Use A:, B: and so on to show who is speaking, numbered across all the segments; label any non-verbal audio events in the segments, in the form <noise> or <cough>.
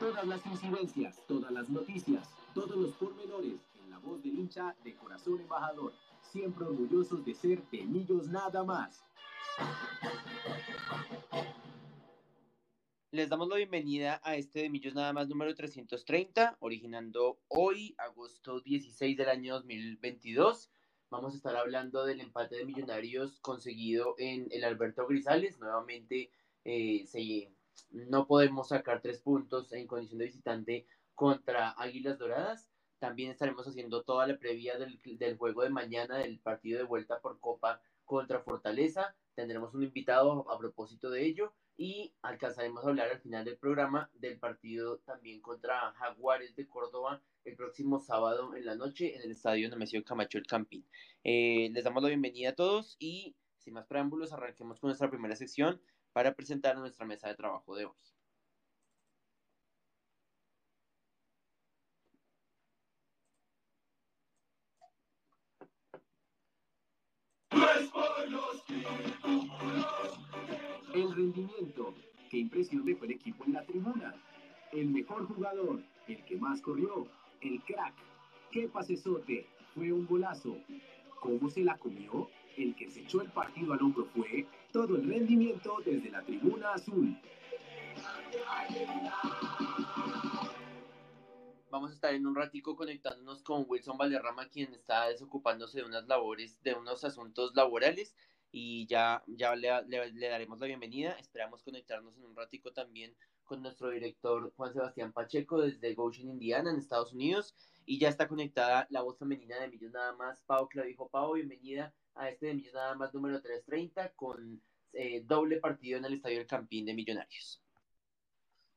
A: Todas las incidencias, todas las noticias, todos los pormenores en la voz del hincha de corazón embajador. Siempre orgullosos de ser de Millos nada más.
B: Les damos la bienvenida a este de Millos Nada más número 330, originando hoy, agosto 16 del año 2022. Vamos a estar hablando del empate de Millonarios conseguido en el Alberto Grisales. Nuevamente eh, se, no podemos sacar tres puntos en condición de visitante contra Águilas Doradas. También estaremos haciendo toda la previa del, del juego de mañana del partido de vuelta por Copa contra Fortaleza. Tendremos un invitado a propósito de ello y alcanzaremos a hablar al final del programa del partido también contra Jaguares de Córdoba el próximo sábado en la noche en el estadio Nemesio Camacho El Campín. Eh, les damos la bienvenida a todos y sin más preámbulos arranquemos con nuestra primera sección para presentar nuestra mesa de trabajo de hoy.
A: El rendimiento. ¿Qué impresión dejó el equipo en la tribuna? El mejor jugador, el que más corrió, el crack. ¿Qué pasesote? Fue un golazo. ¿Cómo se la comió? El que se echó el partido al hombro fue todo el rendimiento desde la tribuna azul.
B: Vamos a estar en un ratico conectándonos con Wilson Valderrama, quien está desocupándose de unas labores, de unos asuntos laborales y ya, ya le, le, daremos la bienvenida. Esperamos conectarnos en un ratico también con nuestro director Juan Sebastián Pacheco desde Goshen, Indiana, en Estados Unidos. Y ya está conectada la voz femenina de Millos Nada Más, Pau Clavijo. Pau, bienvenida a este de Millos Nada Más número 330 con eh, doble partido en el Estadio del Campín de Millonarios.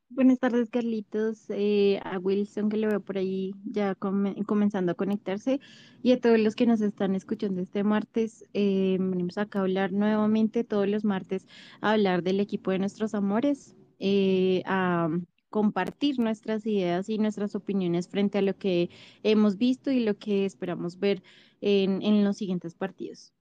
C: Buenas tardes, Carlitos, eh, a Wilson que lo veo por ahí ya comenzando a conectarse y a todos los que nos están escuchando este martes. Eh, venimos acá a hablar nuevamente todos los martes a hablar del equipo de nuestros amores, a compartir nuestras ideas y nuestras opiniones frente a lo que hemos visto y lo que esperamos ver en, en los siguientes partidos.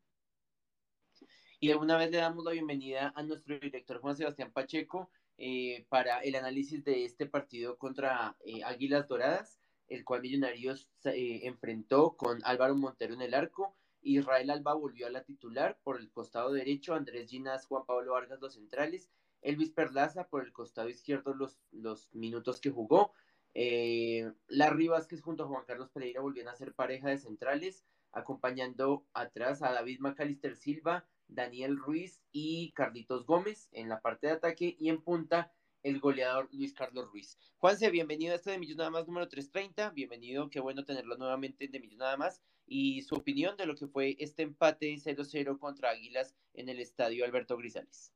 B: Y alguna vez le damos la bienvenida a nuestro director Juan Sebastián Pacheco eh, para el análisis de este partido contra eh, Águilas Doradas, el cual Millonarios eh, enfrentó con Álvaro Montero en el arco. Israel Alba volvió a la titular por el costado derecho, Andrés Ginas, Juan Pablo Vargas los centrales, Elvis Perlaza por el costado izquierdo los, los minutos que jugó. Eh, Larry Vázquez junto a Juan Carlos Pereira volvían a ser pareja de centrales, acompañando atrás a David Macalister Silva, Daniel Ruiz y Carlitos Gómez en la parte de ataque y en punta el goleador Luis Carlos Ruiz. Juanse, bienvenido a este de Millos Nada Más número 330, bienvenido, qué bueno tenerlo nuevamente en de Millos Nada Más y su opinión de lo que fue este empate 0-0 contra Águilas en el estadio Alberto Grisales.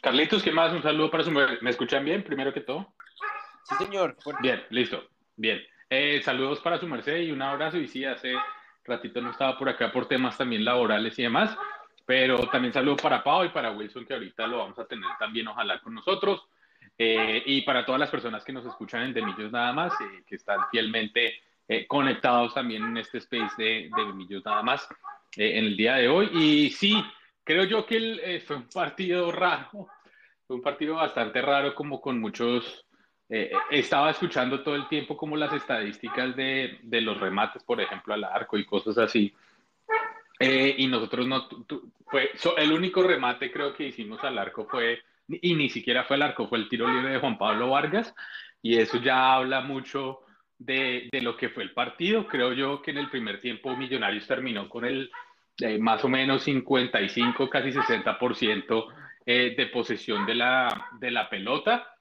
D: Carlitos, ¿qué más? Un saludo para su... ¿Me escuchan bien, primero que todo?
B: Sí, señor.
D: Bien, listo, bien. Eh, saludos para su merced y un abrazo y sí, hace ratito no estaba por acá por temas también laborales y demás. Pero también saludo para Pau y para Wilson, que ahorita lo vamos a tener también, ojalá, con nosotros. Eh, y para todas las personas que nos escuchan en Demillos nada más, eh, que están fielmente eh, conectados también en este space de, de nada más en el día de hoy. Y sí, creo yo que fue un partido raro, fue un partido bastante raro, como con muchos... estaba escuchando todo el tiempo como las estadísticas de, de los remates, por ejemplo, al arco y cosas así. Eh, y nosotros no, fue el único remate creo que hicimos al arco fue, y ni siquiera fue el arco, fue el tiro libre de Juan Pablo Vargas, y eso ya habla mucho de, de lo que fue el partido. Creo yo que en el primer tiempo Millonarios terminó con el eh, más o menos 55, casi 60% eh, de posesión de la, de la pelota.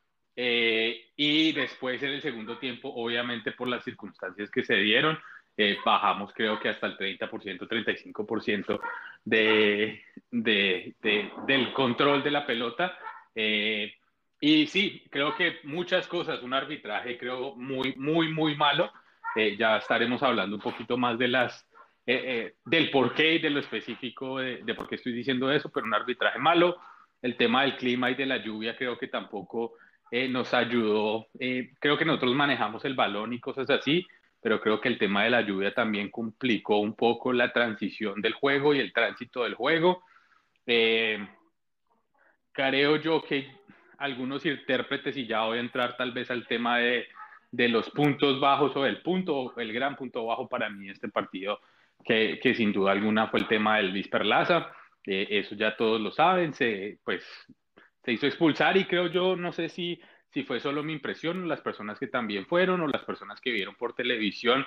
D: Y después en el segundo tiempo, obviamente por las circunstancias que se dieron, eh, bajamos creo que hasta el 30%, 35% de, de, de, del control de la pelota. Eh, y sí, creo que muchas cosas, un arbitraje creo muy, muy, muy malo. Eh, ya estaremos hablando un poquito más de las, del porqué y de lo específico de, por qué estoy diciendo eso, pero un arbitraje malo. El tema del clima y de la lluvia creo que tampoco nos ayudó. creo que nosotros manejamos el balón y cosas así, pero creo que el tema de la lluvia también complicó un poco la transición del juego y el tránsito del juego. Eh, creo yo que algunos intérpretes y ya voy a entrar tal vez al tema de, de los puntos bajos o del punto, el gran punto bajo para mí este partido, que, que sin duda alguna fue el tema del Luis Perlaza. Eh, eso ya todos lo saben, se, pues se hizo expulsar y creo yo, no sé si, si fue solo mi impresión, las personas que también fueron o las personas que vieron por televisión,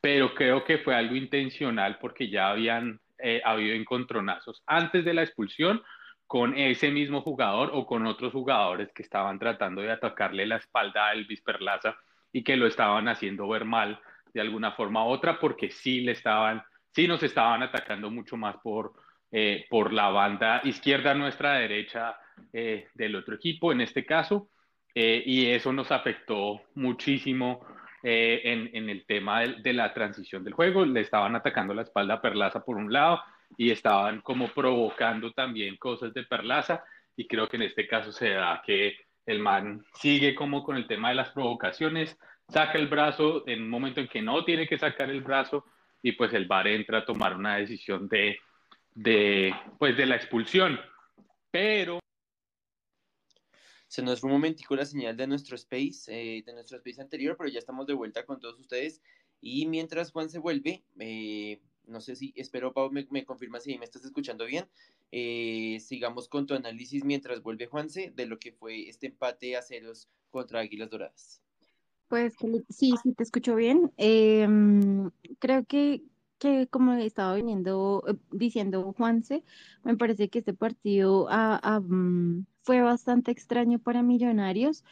D: pero creo que fue algo intencional porque ya habían eh, habido encontronazos antes de la expulsión con ese mismo jugador o con otros jugadores que estaban tratando de atacarle la espalda a Elvis Perlaza y que lo estaban haciendo ver mal de alguna forma u otra porque sí le estaban, sí nos estaban atacando mucho más por, eh, por la banda izquierda nuestra derecha eh, del otro equipo en este caso y eso nos afectó muchísimo eh, en, el tema de, la transición del juego. Le estaban atacando la espalda a Perlaza por un lado y estaban como provocando también cosas de Perlaza y creo que en este caso se da que el man sigue como con el tema de las provocaciones, saca el brazo en un momento en que no tiene que sacar el brazo y pues el VAR entra a tomar una decisión de, de, pues de la expulsión. Pero
B: se nos fue un momentico la señal de nuestro space, eh, de nuestro space anterior, pero ya estamos de vuelta con todos ustedes. Y mientras Juan se vuelve, eh, no sé si, espero Pau me, confirma si me estás escuchando bien. Eh, sigamos con tu análisis mientras vuelve Juanse de lo que fue este empate a ceros contra Águilas Doradas.
C: Pues sí, sí te escucho bien. Em, creo que, que como estaba viniendo diciendo Juanse, me parece que este partido mm, fue bastante extraño para Millonarios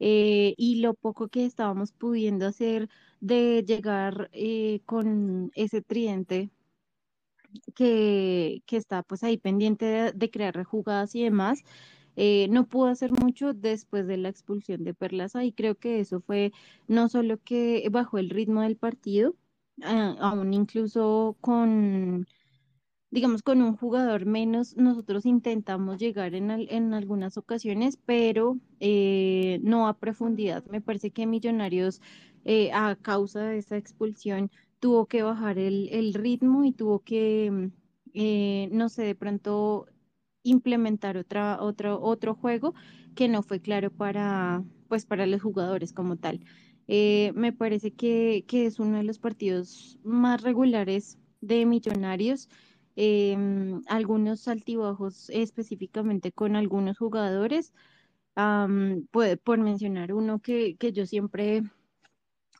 C: eh, y lo poco que estábamos pudiendo hacer de llegar eh, con ese tridente que, que, está pues ahí pendiente de, crear jugadas y demás. Eh, no pudo hacer mucho después de la expulsión de Perlaza y creo que eso fue no solo que bajó el ritmo del partido, aún incluso con digamos, con un jugador menos, nosotros intentamos llegar en, en algunas ocasiones, pero eh, no a profundidad. Me parece que Millonarios, eh, a causa de esa expulsión, tuvo que bajar el, el ritmo y tuvo que, mm, eh, no sé, de pronto implementar otra, otro, otro juego que no fue claro para, pues, para los jugadores como tal. Me parece que, que es uno de los partidos más regulares de Millonarios Em, algunos altibajos específicamente con algunos jugadores. por mencionar uno que, que yo siempre,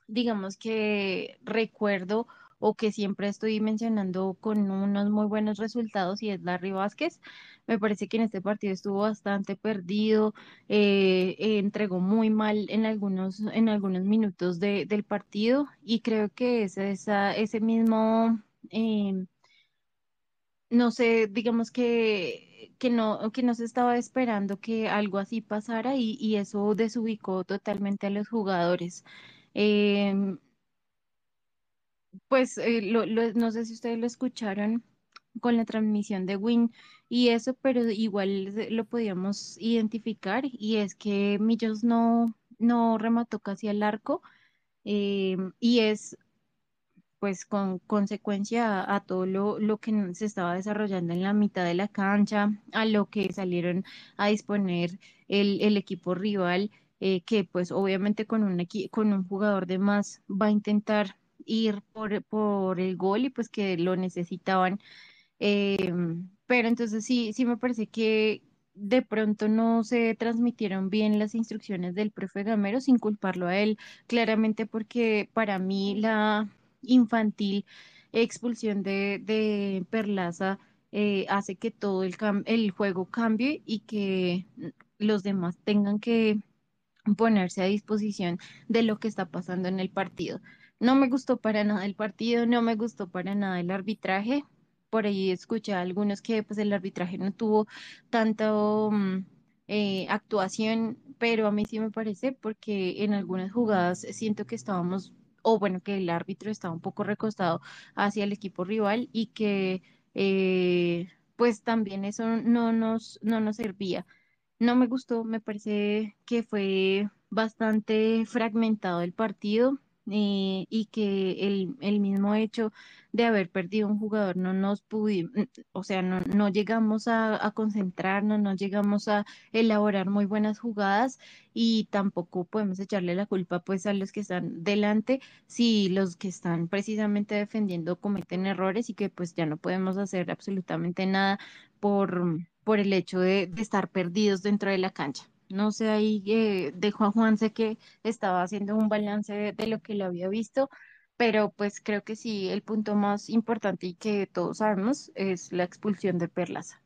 C: digamos que recuerdo o que siempre estoy mencionando con unos muy buenos resultados y es Larry Vázquez. Me parece que en este partido estuvo bastante perdido, eh, entregó muy mal en algunos, en algunos minutos de, del partido y creo que es esa, ese mismo... Eh, no sé, digamos que, que no, que no se estaba esperando que algo así pasara y, y eso desubicó totalmente a los jugadores. Em, pues eh, lo, no sé si ustedes lo escucharon con la transmisión de Win y eso, pero igual lo podíamos identificar y es que Millos no, no remató casi al arco em, y es pues con consecuencia a, todo lo, lo, que se estaba desarrollando en la mitad de la cancha, a lo que salieron a disponer el, el equipo rival, eh, que pues obviamente con un, con un jugador de más va a intentar ir por, por el gol y pues que lo necesitaban. Em, pero entonces sí, sí me parece que de pronto no se transmitieron bien las instrucciones del profe Gamero sin culparlo a él, claramente porque para mí la infantil, expulsión de, Perlaza, eh, hace que todo el, el juego cambie y que los demás tengan que ponerse a disposición de lo que está pasando en el partido. No me gustó para nada el partido, no me gustó para nada el arbitraje. Por ahí escuché a algunos que pues el arbitraje no tuvo tanto mm, eh, actuación, pero a mí sí me parece porque en algunas jugadas siento que estábamos o bueno, que el árbitro estaba un poco recostado hacia el equipo rival y que eh, pues también eso no nos, no nos servía. No me gustó, me parece que fue bastante fragmentado el partido. Eh, y que el, el, mismo hecho de haber perdido un jugador no nos pudimos, o sea, no, no llegamos a, concentrarnos, no llegamos a elaborar muy buenas jugadas y tampoco podemos echarle la culpa pues a los que están delante si los que están precisamente defendiendo cometen errores y que pues ya no podemos hacer absolutamente nada por, por el hecho de estar perdidos dentro de la cancha. No sé, ahí eh, dejó a Juan, sé que estaba haciendo un balance de, de, lo que lo había visto, pero pues creo que sí, el punto más importante y que todos sabemos es la expulsión de Perlaza.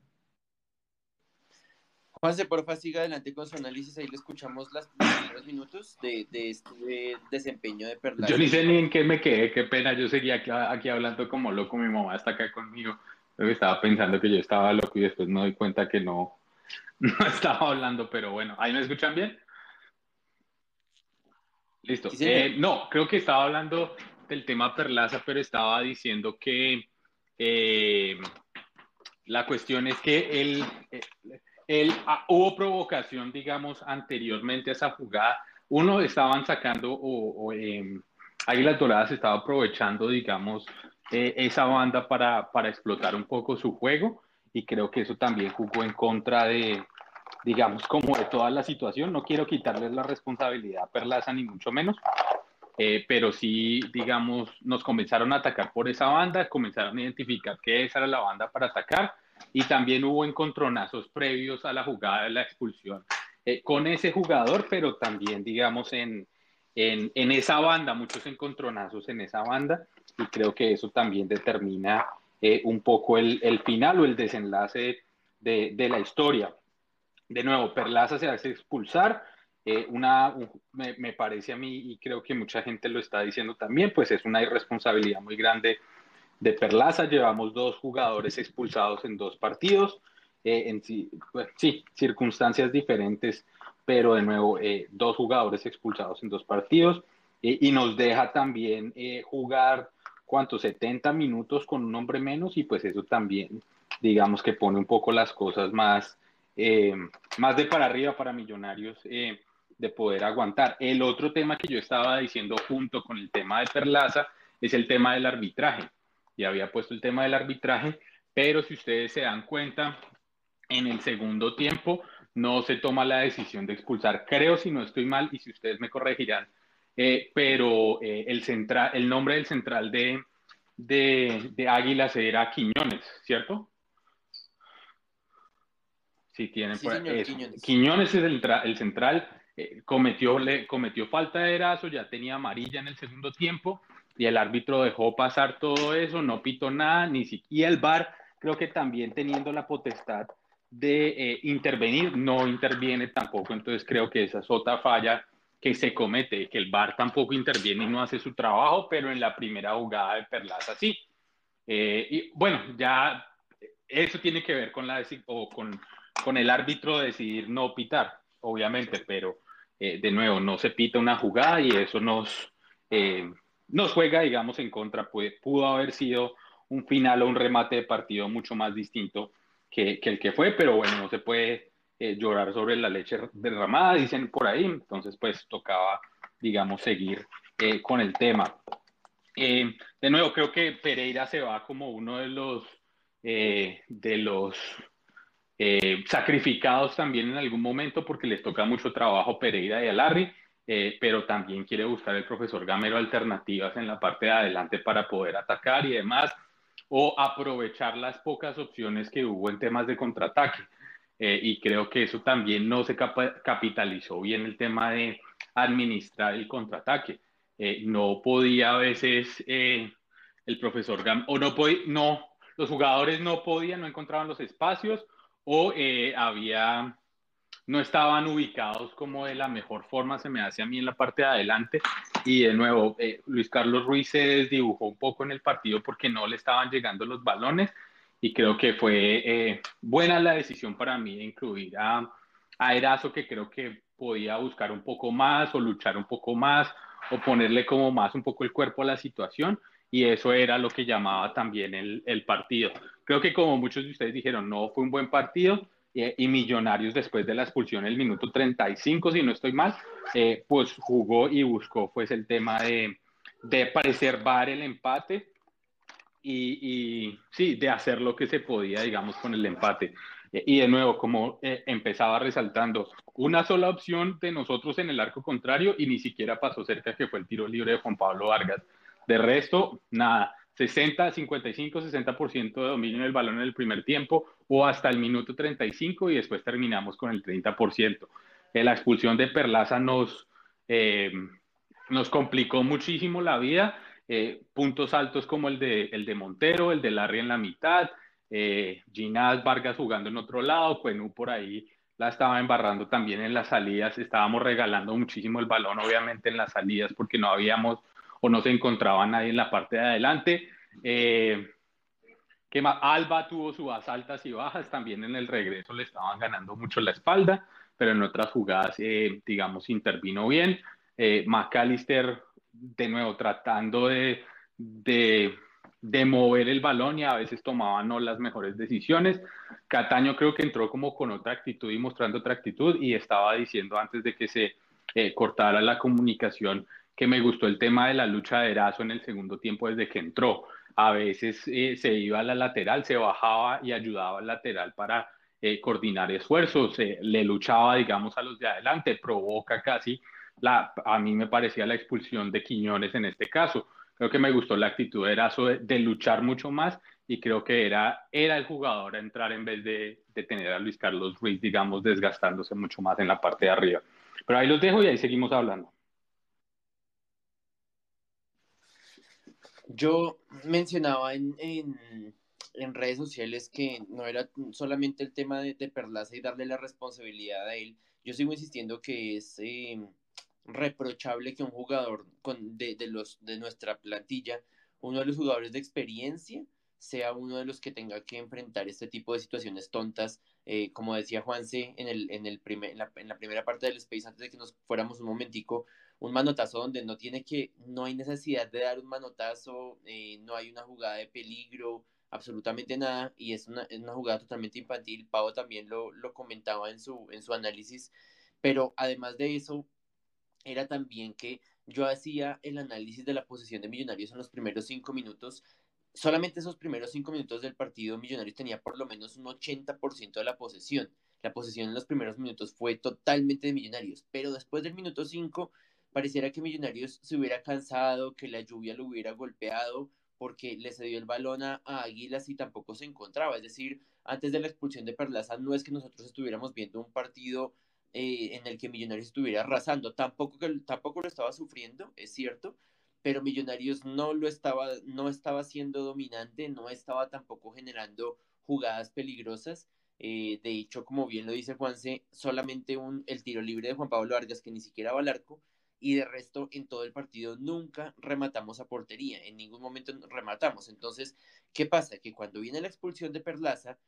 B: Juanse, porfa, siga adelante con su análisis, ahí le escuchamos los primeros minutos de, de este desempeño de Perlaza.
D: Yo ni sé ni en qué me quedé, qué pena, yo seguía aquí, aquí hablando como loco, mi mamá está acá conmigo, yo estaba pensando que yo estaba loco y después me doy cuenta que no, <laughs> no estaba hablando, pero bueno, ¿ahí me escuchan bien? Listo. Sí, eh, no, creo que estaba hablando del tema Perlaza, pero estaba diciendo que eh, la cuestión es que él, él, ah, hubo provocación, digamos, anteriormente a esa jugada. Uno, estaban sacando, o, o eh, Águilas Doradas estaba aprovechando, digamos, eh, esa banda para, para explotar un poco su juego y creo que eso también jugó en contra de, digamos, como de toda la situación. No quiero quitarles la responsabilidad a Perlaza, ni mucho menos, eh, pero sí, digamos, nos comenzaron a atacar por esa banda, comenzaron a identificar que esa era la banda para atacar y también hubo encontronazos previos a la jugada de la expulsión eh, con ese jugador, pero también, digamos, en, en, esa banda, muchos encontronazos en esa banda y creo que eso también determina eh, un poco el, el, final o el desenlace de, de, la historia. De nuevo, Perlaza se hace expulsar, eh, una, me, parece a mí, y creo que mucha gente lo está diciendo también, pues es una irresponsabilidad muy grande de Perlaza. Llevamos dos jugadores expulsados en dos partidos, eh, en pues, sí, circunstancias diferentes, pero de nuevo, eh, dos jugadores expulsados en dos partidos, y nos deja también jugar ¿cuántos? 70 minutos con un hombre menos y pues eso también, digamos que pone un poco las cosas más, eh, más de para arriba para millonarios eh, de poder aguantar. El otro tema que yo estaba diciendo junto con el tema de Perlaza es el tema del arbitraje. Ya había puesto el tema del arbitraje, pero si ustedes se dan cuenta, en el segundo tiempo no se toma la decisión de expulsar. Creo, si no estoy mal, y si ustedes me corregirán, eh, pero el, central, el nombre del central de, de, de Águilas era Quiñones, ¿cierto? Sí, tienen
B: Sí, señor. Quiñones.
D: Quiñones es el, el central, eh, cometió, le, cometió falta de erazo, ya tenía amarilla en el segundo tiempo y el árbitro dejó pasar todo eso, no pitó nada, ni siquiera. Y el VAR, creo que también teniendo la potestad de eh, intervenir, no interviene tampoco. Entonces creo que esa es otra falla que se comete, que el VAR tampoco interviene y no hace su trabajo, pero en la primera jugada de Perlaza sí. Eh, y bueno, ya eso tiene que ver con, la, o con, con el árbitro decidir no pitar, obviamente, pero eh, de nuevo, no se pita una jugada y eso nos, eh, nos juega, digamos, en contra. Pudo haber sido un final o un remate de partido mucho más distinto que, que el que fue, pero bueno, no se puede eh, llorar sobre la leche derramada, dicen por ahí, entonces pues tocaba, digamos, seguir con el tema. De nuevo, creo que Pereira se va como uno de los, de los eh, sacrificados también en algún momento porque les toca mucho trabajo Pereira y a Larry, eh, pero también quiere buscar el profesor Gamero alternativas en la parte de adelante para poder atacar y demás, o aprovechar las pocas opciones que hubo en temas de contraataque. Eh, y creo que eso también no se capitalizó bien el tema de administrar el contraataque. Eh, no podía a veces eh, el profesor Gam o no podía, no, los jugadores no podían, no encontraban los espacios o eh, había, no estaban ubicados como de la mejor forma, se me hace a mí en la parte de adelante. Y de nuevo, eh, Luis Carlos Ruiz se desdibujó un poco en el partido porque no le estaban llegando los balones y creo que fue eh, buena la decisión para mí de incluir a, a que creo que podía buscar un poco más o luchar un poco más o ponerle como más un poco el cuerpo a la situación y eso era lo que llamaba también el, el partido. Creo que como muchos de ustedes dijeron, no fue un buen partido eh, y Millonarios después de la expulsión el minuto 35, si no estoy mal, eh, pues jugó y buscó pues el tema de, de preservar el empate y, sí, de hacer lo que se podía, digamos, con el empate. E, y de nuevo, como eh, empezaba resaltando, una sola opción de nosotros en el arco contrario y ni siquiera pasó cerca que fue el tiro libre de Juan Pablo Vargas. De resto, nada, 60, 55, 60% de dominio del balón en el primer tiempo o hasta el minuto 35 y después terminamos con el 30%. Eh, la expulsión de Perlaza nos, eh, nos complicó muchísimo la vida eh, puntos altos como el de, el de Montero, el de Larry en la mitad, eh, Ginás Vargas jugando en otro lado, Cuenú por ahí la estaba embarrando también en las salidas, estábamos regalando muchísimo el balón, obviamente en las salidas, porque no habíamos o no se encontraba nadie en la parte de adelante. Eh, Alba tuvo sus altas y bajas, también en el regreso le estaban ganando mucho la espalda, pero en otras jugadas, eh, digamos, intervino bien. McAllister de nuevo tratando de, de, mover el balón y a veces tomaba no las mejores decisiones. Cataño creo que entró como con otra actitud y mostrando otra actitud y estaba diciendo antes de que se eh, cortara la comunicación que me gustó el tema de la lucha de Erazo en el segundo tiempo desde que entró. A veces eh, se iba a la lateral, se bajaba y ayudaba al lateral para eh, coordinar esfuerzos, le luchaba, digamos, a los de adelante, provoca casi la, a mí me parecía la expulsión de Quiñones en este caso. Creo que me gustó la actitud de Erazo de, luchar mucho más y creo que era, era el jugador a entrar en vez de, de, tener a Luis Carlos Ruiz, digamos, desgastándose mucho más en la parte de arriba. Pero ahí los dejo y ahí seguimos hablando.
B: Yo mencionaba en, en, redes sociales que no era solamente el tema de, de, Perlaza y darle la responsabilidad a él. Yo sigo insistiendo que es eh, reprochable que un jugador con, de, de, los, de nuestra plantilla, uno de los jugadores de experiencia, sea uno de los que tenga que enfrentar este tipo de situaciones tontas, eh, como decía Juanse en, el, en, el primer, en, la, en, la, primera parte del space, antes de que nos fuéramos un momentico, un manotazo donde no tiene que, no hay necesidad de dar un manotazo, eh, no hay una jugada de peligro, absolutamente nada, y es una, es una jugada totalmente infantil, Pavo también lo, lo comentaba en su, en su análisis, pero además de eso, era también que yo hacía el análisis de la posición de Millonarios en los primeros cinco minutos. Solamente esos primeros cinco minutos del partido, Millonarios tenía por lo menos un 80% de la posesión. La posesión en los primeros minutos fue totalmente de Millonarios, pero después del minuto cinco pareciera que Millonarios se hubiera cansado, que la lluvia lo hubiera golpeado, porque le cedió el balón a, Águilas y tampoco se encontraba. Es decir, antes de la expulsión de Perlaza, no es que nosotros estuviéramos viendo un partido eh, en el que Millonarios estuviera arrasando. Tampoco, tampoco lo estaba sufriendo, es cierto, pero Millonarios no lo estaba, no estaba siendo dominante, no estaba tampoco generando jugadas peligrosas. Eh, de hecho, como bien lo dice Juanse, solamente un, el tiro libre de Juan Pablo Vargas, que ni siquiera va al arco, y de resto en todo el partido nunca rematamos a portería, en ningún momento rematamos. Entonces, ¿qué pasa? Que cuando viene la expulsión de Perlaza,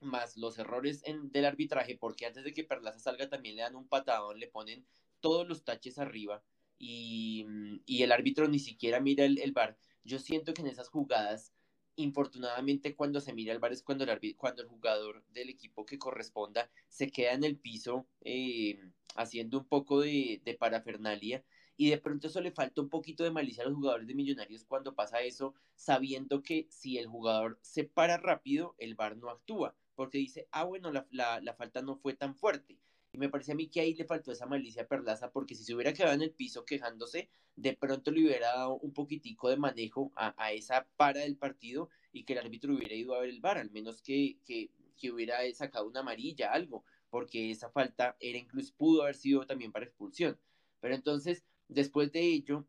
B: más los errores en, del arbitraje, porque antes de que Perlaza salga también le dan un patadón, le ponen todos los taches arriba y, y el árbitro ni siquiera mira el, el bar. Yo siento que en esas jugadas, infortunadamente cuando se mira el bar es cuando el, cuando el jugador del equipo que corresponda se queda en el piso eh, haciendo un poco de, parafernalia y de pronto eso le falta un poquito de malicia a los jugadores de Millonarios cuando pasa eso, sabiendo que si el jugador se para rápido, el VAR no actúa porque dice, ah, bueno, la, la, la, falta no fue tan fuerte. Y me parece a mí que ahí le faltó esa malicia Perlaza, porque si se hubiera quedado en el piso quejándose, de pronto le hubiera dado un poquitico de manejo a, a esa para del partido y que el árbitro hubiera ido a ver el bar, al menos que, que, que hubiera sacado una amarilla, algo, porque esa falta era incluso, pudo haber sido también para expulsión. Pero entonces, después de ello,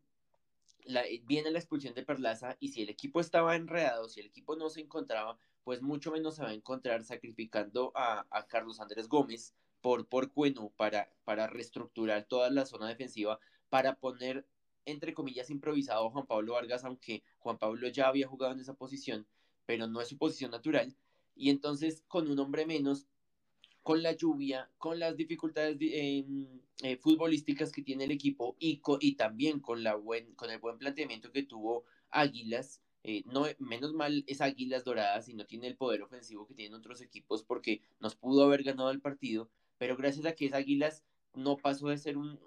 B: la, viene la expulsión de Perlaza y si el equipo estaba enredado, si el equipo no se encontraba, pues mucho menos se va a encontrar sacrificando a, a Carlos Andrés Gómez por, por Cueno para, para reestructurar toda la zona defensiva, para poner, entre comillas, improvisado Juan Pablo Vargas, aunque Juan Pablo ya había jugado en esa posición, pero no es su posición natural. Y entonces, con un hombre menos, con la lluvia, con las dificultades eh, futbolísticas que tiene el equipo y, y también con, la buen, con el buen planteamiento que tuvo Águilas, eh, no, menos mal es Águilas Doradas y no tiene el poder ofensivo que tienen otros equipos porque nos pudo haber ganado el partido, pero gracias a que es Águilas no pasó de ser un,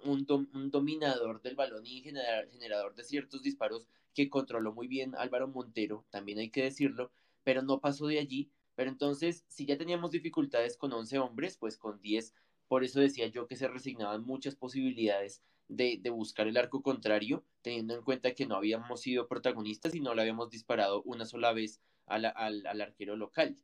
B: dominador del balón y generador de ciertos disparos que controló muy bien Álvaro Montero, también hay que decirlo, pero no pasó de allí. Pero entonces, si ya teníamos dificultades con 11 hombres, pues con 10, por eso decía yo que se resignaban muchas posibilidades de, buscar el arco contrario, teniendo en cuenta que no habíamos sido protagonistas y no le habíamos disparado una sola vez al, arquero local.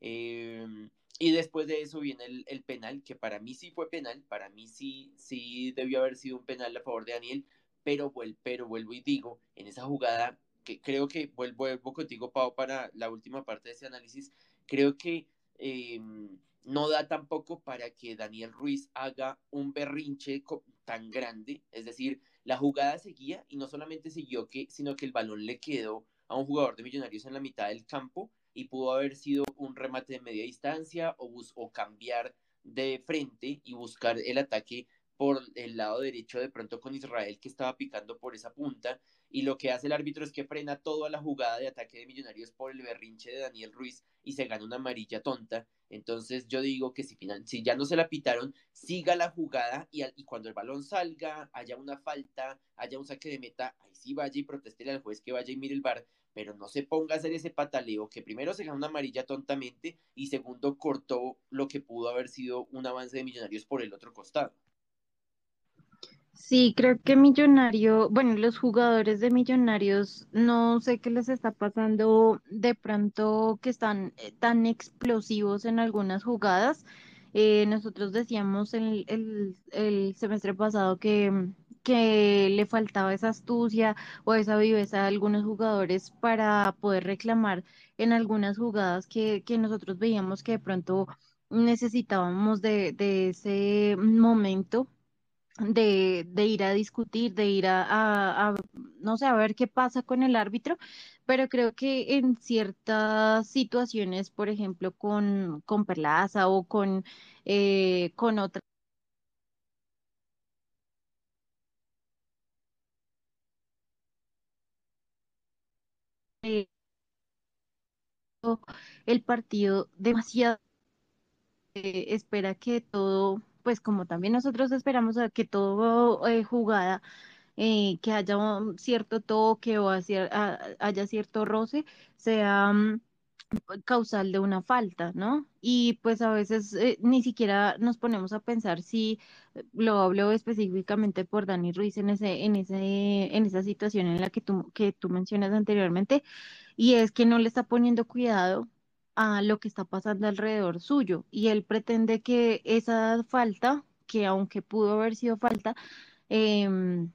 B: Em, y después de eso viene el, penal, que para mí sí fue penal, para mí sí, sí debió haber sido un penal a favor de Daniel, pero, pero vuelvo y digo, en esa jugada, que creo que vuelvo, vuelvo contigo, Pau, para la última parte de ese análisis, creo que em, no da tampoco para que Daniel Ruiz haga un berrinche tan grande, es decir, la jugada seguía y no solamente siguió que, sino que el balón le quedó a un jugador de Millonarios en la mitad del campo y pudo haber sido un remate de media distancia o, o cambiar de frente y buscar el ataque por el lado derecho de pronto con Israel que estaba picando por esa punta y lo que hace el árbitro es que frena toda la jugada de ataque de Millonarios por el berrinche de Daniel Ruiz y se gana una amarilla tonta. Entonces yo digo que si, si ya no se la pitaron, siga la jugada y, y, cuando el balón salga, haya una falta, haya un saque de meta, ahí sí vaya y proteste al juez que vaya y mire el bar, pero no se ponga a hacer ese pataleo que primero se gana una amarilla tontamente y segundo cortó lo que pudo haber sido un avance de Millonarios por el otro costado.
C: Sí, creo que Millonario, bueno, los jugadores de Millonarios, no sé qué les está pasando de pronto que están eh, tan explosivos en algunas jugadas. Eh, nosotros decíamos el, el, el semestre pasado que, que le faltaba esa astucia o esa viveza a algunos jugadores para poder reclamar en algunas jugadas que, que nosotros veíamos que de pronto necesitábamos de, de ese momento de, de, ir a discutir, de ir a, no sé, a ver qué pasa con el árbitro, pero creo que en ciertas situaciones, por ejemplo, con, con Perlaza o con, eh, con otras el partido demasiado eh, espera que todo pues como también nosotros esperamos a que todo eh, jugada, eh, que haya un cierto toque o haya cierto roce, sea mm, causal de una falta, ¿no? Y pues a veces eh, ni siquiera nos ponemos a pensar si lo hablo específicamente por Dani Ruiz en ese, en ese, en esa situación en la que tú, que tú mencionas anteriormente, y es que no le está poniendo cuidado a lo que está pasando alrededor suyo y él pretende que esa falta, que aunque pudo haber sido falta, em,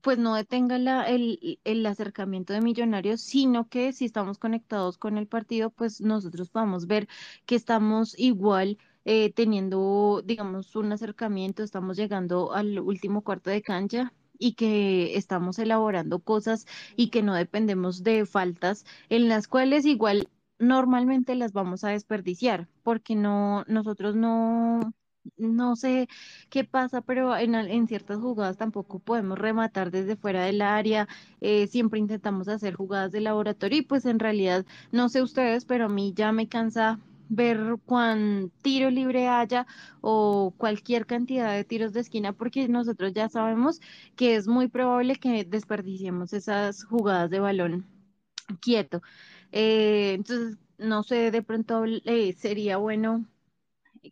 C: pues no detenga la, el, el, acercamiento de Millonarios, sino que si estamos conectados con el partido, pues nosotros podamos ver que estamos igual eh, teniendo, digamos, un acercamiento, estamos llegando al último cuarto de cancha y que estamos elaborando cosas y que no dependemos de faltas en las cuales igual normalmente las vamos a desperdiciar porque no, nosotros no, no sé qué pasa, pero en, en ciertas jugadas tampoco podemos rematar desde fuera del área, eh, siempre intentamos hacer jugadas de laboratorio y pues en realidad, no sé ustedes, pero a mí ya me cansa ver cuán tiro libre haya o cualquier cantidad de tiros de esquina, porque nosotros ya sabemos que es muy probable que desperdiciemos esas jugadas de balón quieto. Eh, entonces, no sé, de pronto eh, sería bueno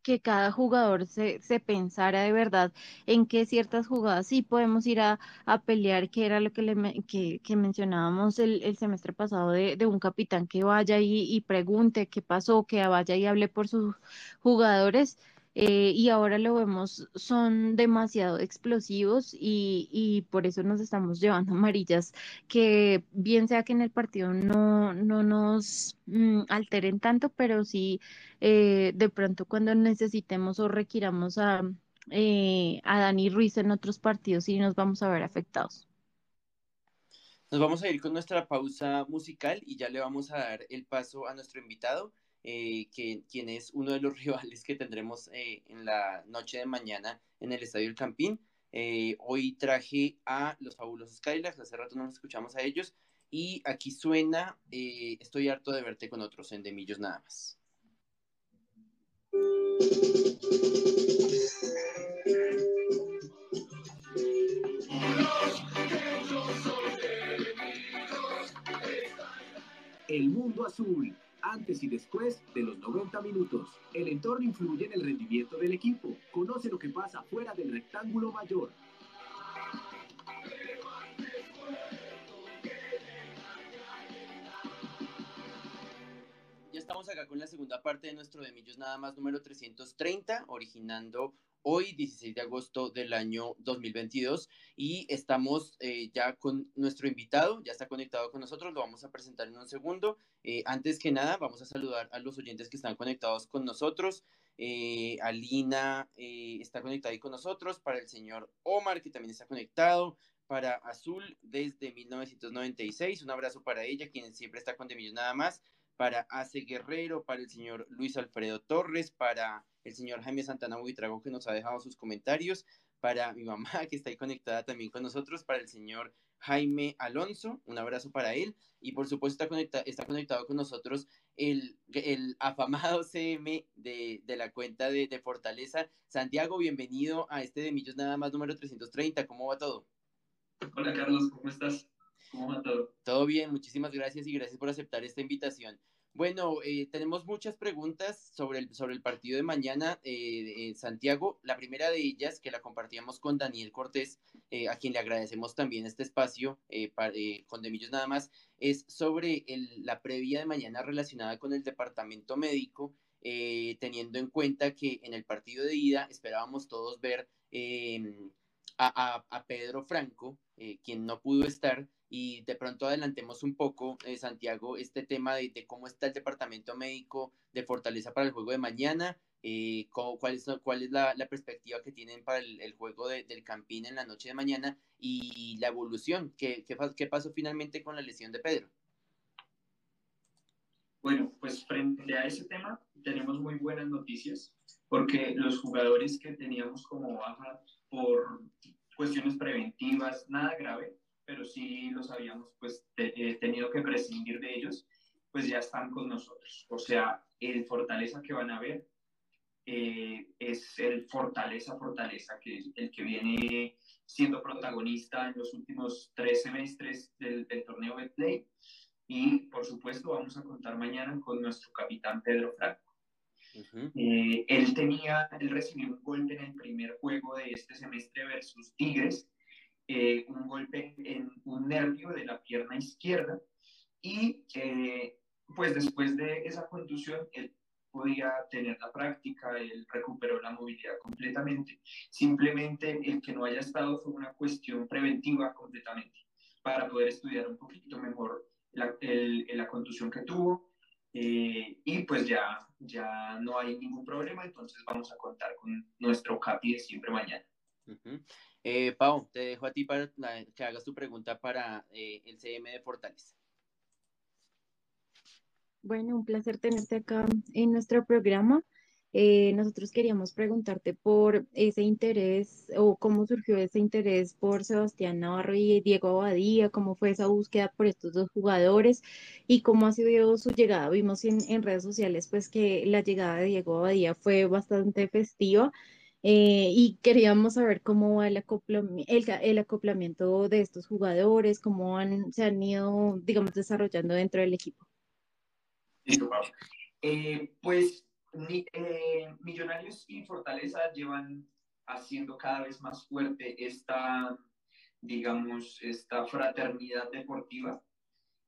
C: que cada jugador se, se, pensara de verdad en qué ciertas jugadas sí podemos ir a, a pelear, que era lo que, le, que, que mencionábamos el, el, semestre pasado de, de, un capitán que vaya y, y pregunte qué pasó, que vaya y hable por sus jugadores eh, y ahora lo vemos, son demasiado explosivos y, por eso nos estamos llevando <laughs> amarillas, que bien sea que en el partido no, no nos mm, alteren tanto, pero sí eh, de pronto cuando necesitemos o requiramos a, eh, a Dani Ruiz en otros partidos, sí nos vamos a ver afectados.
B: Nos vamos a ir con nuestra pausa musical y ya le vamos a dar el paso a nuestro invitado. Eh, que, quien es uno de los <laughs> rivales que tendremos eh, en la noche de mañana en el Estadio El Campín. Eh, hoy traje a los fabulosos Skylax, hace rato no nos escuchamos a ellos, y aquí suena Estoy harto de verte con otros endemillos nada más.
A: El mundo azul antes y después de los 90 minutos. El entorno influye en el rendimiento del equipo. Conoce lo que pasa fuera del rectángulo mayor.
B: Ya estamos acá con la segunda parte de nuestro de Millos Nada más número 330, originando hoy, 16 de agosto del año 2022, y estamos eh, ya con nuestro invitado, ya está conectado con nosotros, lo vamos a presentar en un segundo. Eh, antes que nada, vamos a saludar a los oyentes que están conectados con nosotros. Eh, Alina está conectada ahí con nosotros, para el señor Omar, que también está conectado, para Azul desde 1996, un abrazo para ella, quien siempre está con Demillos nada más, para Ace Guerrero, para el señor Luis Alfredo Torres, para el señor Jaime Santana Buitrago que nos ha dejado sus comentarios, para mi mamá <laughs> que está ahí conectada también con nosotros, para el señor Jaime Alonso, un abrazo para él, y por supuesto está, está conectado con nosotros el, el afamado <laughs> CM de, de la cuenta de, de, Fortaleza. Santiago, bienvenido a este de Millos Nada más número 330, ¿cómo va todo?
E: Hola Carlos, ¿cómo estás? ¿Cómo va todo?
B: Todo bien, muchísimas gracias y gracias por aceptar esta invitación. Bueno, eh, tenemos muchas preguntas sobre el, sobre el partido de mañana eh, Santiago. La primera de ellas, que la compartíamos con Daniel Cortés, eh, a quien le agradecemos también este espacio para, con Demillos nada más, es sobre el, la previa de mañana relacionada con el departamento médico, teniendo en cuenta que en el partido de ida esperábamos todos ver a, a, Pedro Franco, quien no pudo estar, y de pronto adelantemos un poco, eh, Santiago, este tema de, cómo está el departamento médico de Fortaleza para el juego de mañana, eh, cómo, cuál es, cuál es la, perspectiva que tienen para el, juego de, del Campín en la noche de mañana y la evolución, ¿qué, qué, qué pasó finalmente con la lesión de Pedro?
E: Bueno, pues frente a ese tema tenemos muy buenas noticias porque los jugadores que teníamos como baja por cuestiones preventivas, nada grave, pero sí los habíamos pues te, eh, tenido que prescindir de ellos, pues ya están con nosotros. O sea, el fortaleza que van a ver eh, es el fortaleza, fortaleza, que es el que viene siendo protagonista en los últimos tres semestres del, del torneo Betplay. Y por supuesto vamos a contar mañana con nuestro capitán Pedro Franco. Uh -huh. eh, él tenía, él recibió un golpe en el primer juego de este semestre versus Tigres, eh, un golpe en un nervio de la pierna izquierda y pues después de esa contusión él podía tener la práctica, él recuperó la movilidad completamente. Simplemente el que no haya estado fue una cuestión preventiva completamente para poder estudiar un poquito mejor la, la contusión que tuvo eh, y pues ya, ya no hay ningún problema, entonces vamos a contar con nuestro CAPI de siempre mañana.
B: Eh, Pau, te dejo a ti para que hagas tu pregunta para eh, el CM de Fortaleza.
C: Bueno, un placer tenerte acá en nuestro programa. Eh, nosotros queríamos preguntarte por ese interés o cómo surgió ese interés por Sebastián Navarro y Diego Abadía, cómo fue esa búsqueda por estos dos jugadores y cómo ha sido su llegada. Vimos en, en redes sociales pues que la llegada de Diego Abadía fue bastante festiva. Eh, y queríamos saber cómo va el, acoplamiento, el, el, acoplamiento de estos jugadores, cómo han, se han ido, digamos, desarrollando dentro del equipo.
E: Eh, pues eh, Millonarios y Fortaleza llevan haciendo cada vez más fuerte esta, digamos, esta fraternidad deportiva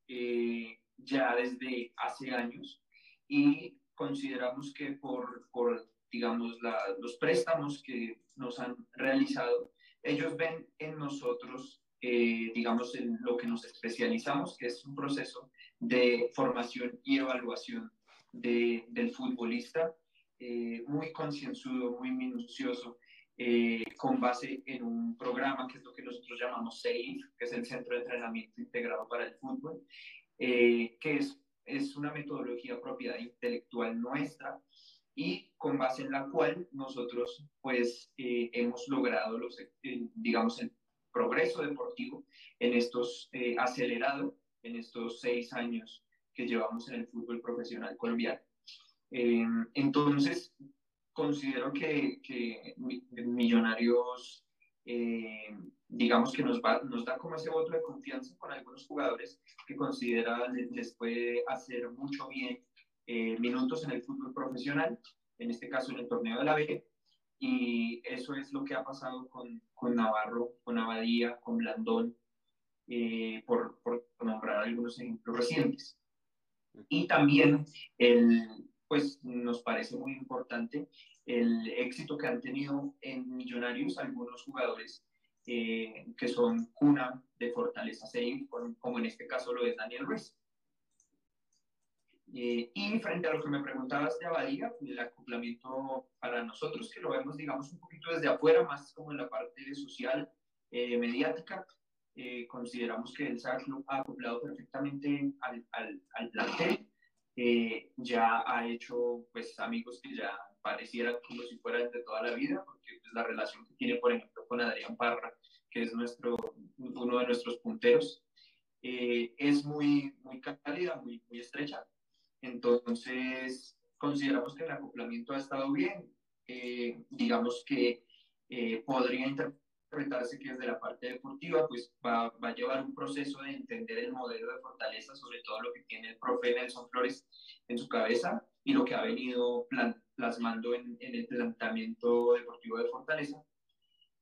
E: eh, ya desde hace años y consideramos que por, por digamos, la, los préstamos que nos han realizado, ellos ven en nosotros, eh, digamos, en lo que nos especializamos, que es un proceso de formación y evaluación de, del futbolista, eh, muy concienzudo, muy minucioso, eh, con base en un programa que es lo que nosotros llamamos SAFE, que es el Centro de Entrenamiento Integrado para el Fútbol, que es, es una metodología propiedad intelectual nuestra, y con base en la cual nosotros pues eh, hemos logrado los, eh, digamos, el progreso deportivo en estos, eh, acelerado en estos seis años que llevamos en el fútbol profesional colombiano. entonces, considero que, que Millonarios digamos que nos, va, nos da como ese voto de confianza con algunos jugadores que considera les puede hacer mucho bien eh, minutos en el fútbol profesional, en este caso en el torneo de la B, y eso es lo que ha pasado con, con Navarro, con Abadía, con Blandón, eh, por, por, nombrar algunos ejemplos recientes. Y también, el, pues nos parece muy importante el éxito que han tenido en Millonarios algunos jugadores eh, que son cuna de Fortaleza 6, como en este caso lo es Daniel Ruiz. Eh, y frente a lo que me preguntabas de Abadía, el acoplamiento para nosotros, que lo vemos, digamos, un poquito desde afuera, más como en la parte social, eh, mediática, eh, consideramos que él se ha acoplado perfectamente al, al, al plantel. ya ha hecho, pues, amigos que ya parecieran como si fueran de toda la vida, porque pues, la relación que tiene, por ejemplo, con Adrián Parra, que es nuestro, uno de nuestros punteros, es muy, muy cálida, muy, muy estrecha entonces, consideramos que el acoplamiento ha estado bien. Eh, digamos que eh, podría interpretarse que desde la parte deportiva, pues va, va, a llevar un proceso de entender el modelo de fortaleza, sobre todo lo que tiene el profe Nelson Flores en su cabeza y lo que ha venido plasmando en, el planteamiento deportivo de fortaleza.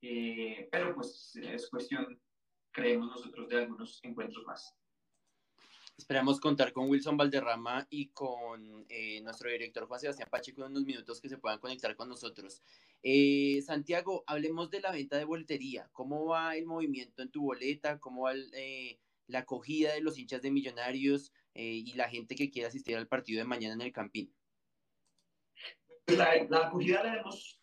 E: Eh, pero pues es cuestión, creemos nosotros, de algunos encuentros más.
B: Esperamos contar con Wilson Valderrama y con eh, nuestro director Juan Sebastián Pacheco en unos minutos que se puedan conectar con nosotros. Eh, Santiago, hablemos de la venta de boletería. ¿Cómo va el movimiento en tu boleta? ¿Cómo va eh, la acogida de los hinchas de Millonarios y la gente que quiere asistir al partido de mañana en el Campín?
E: La, acogida la hemos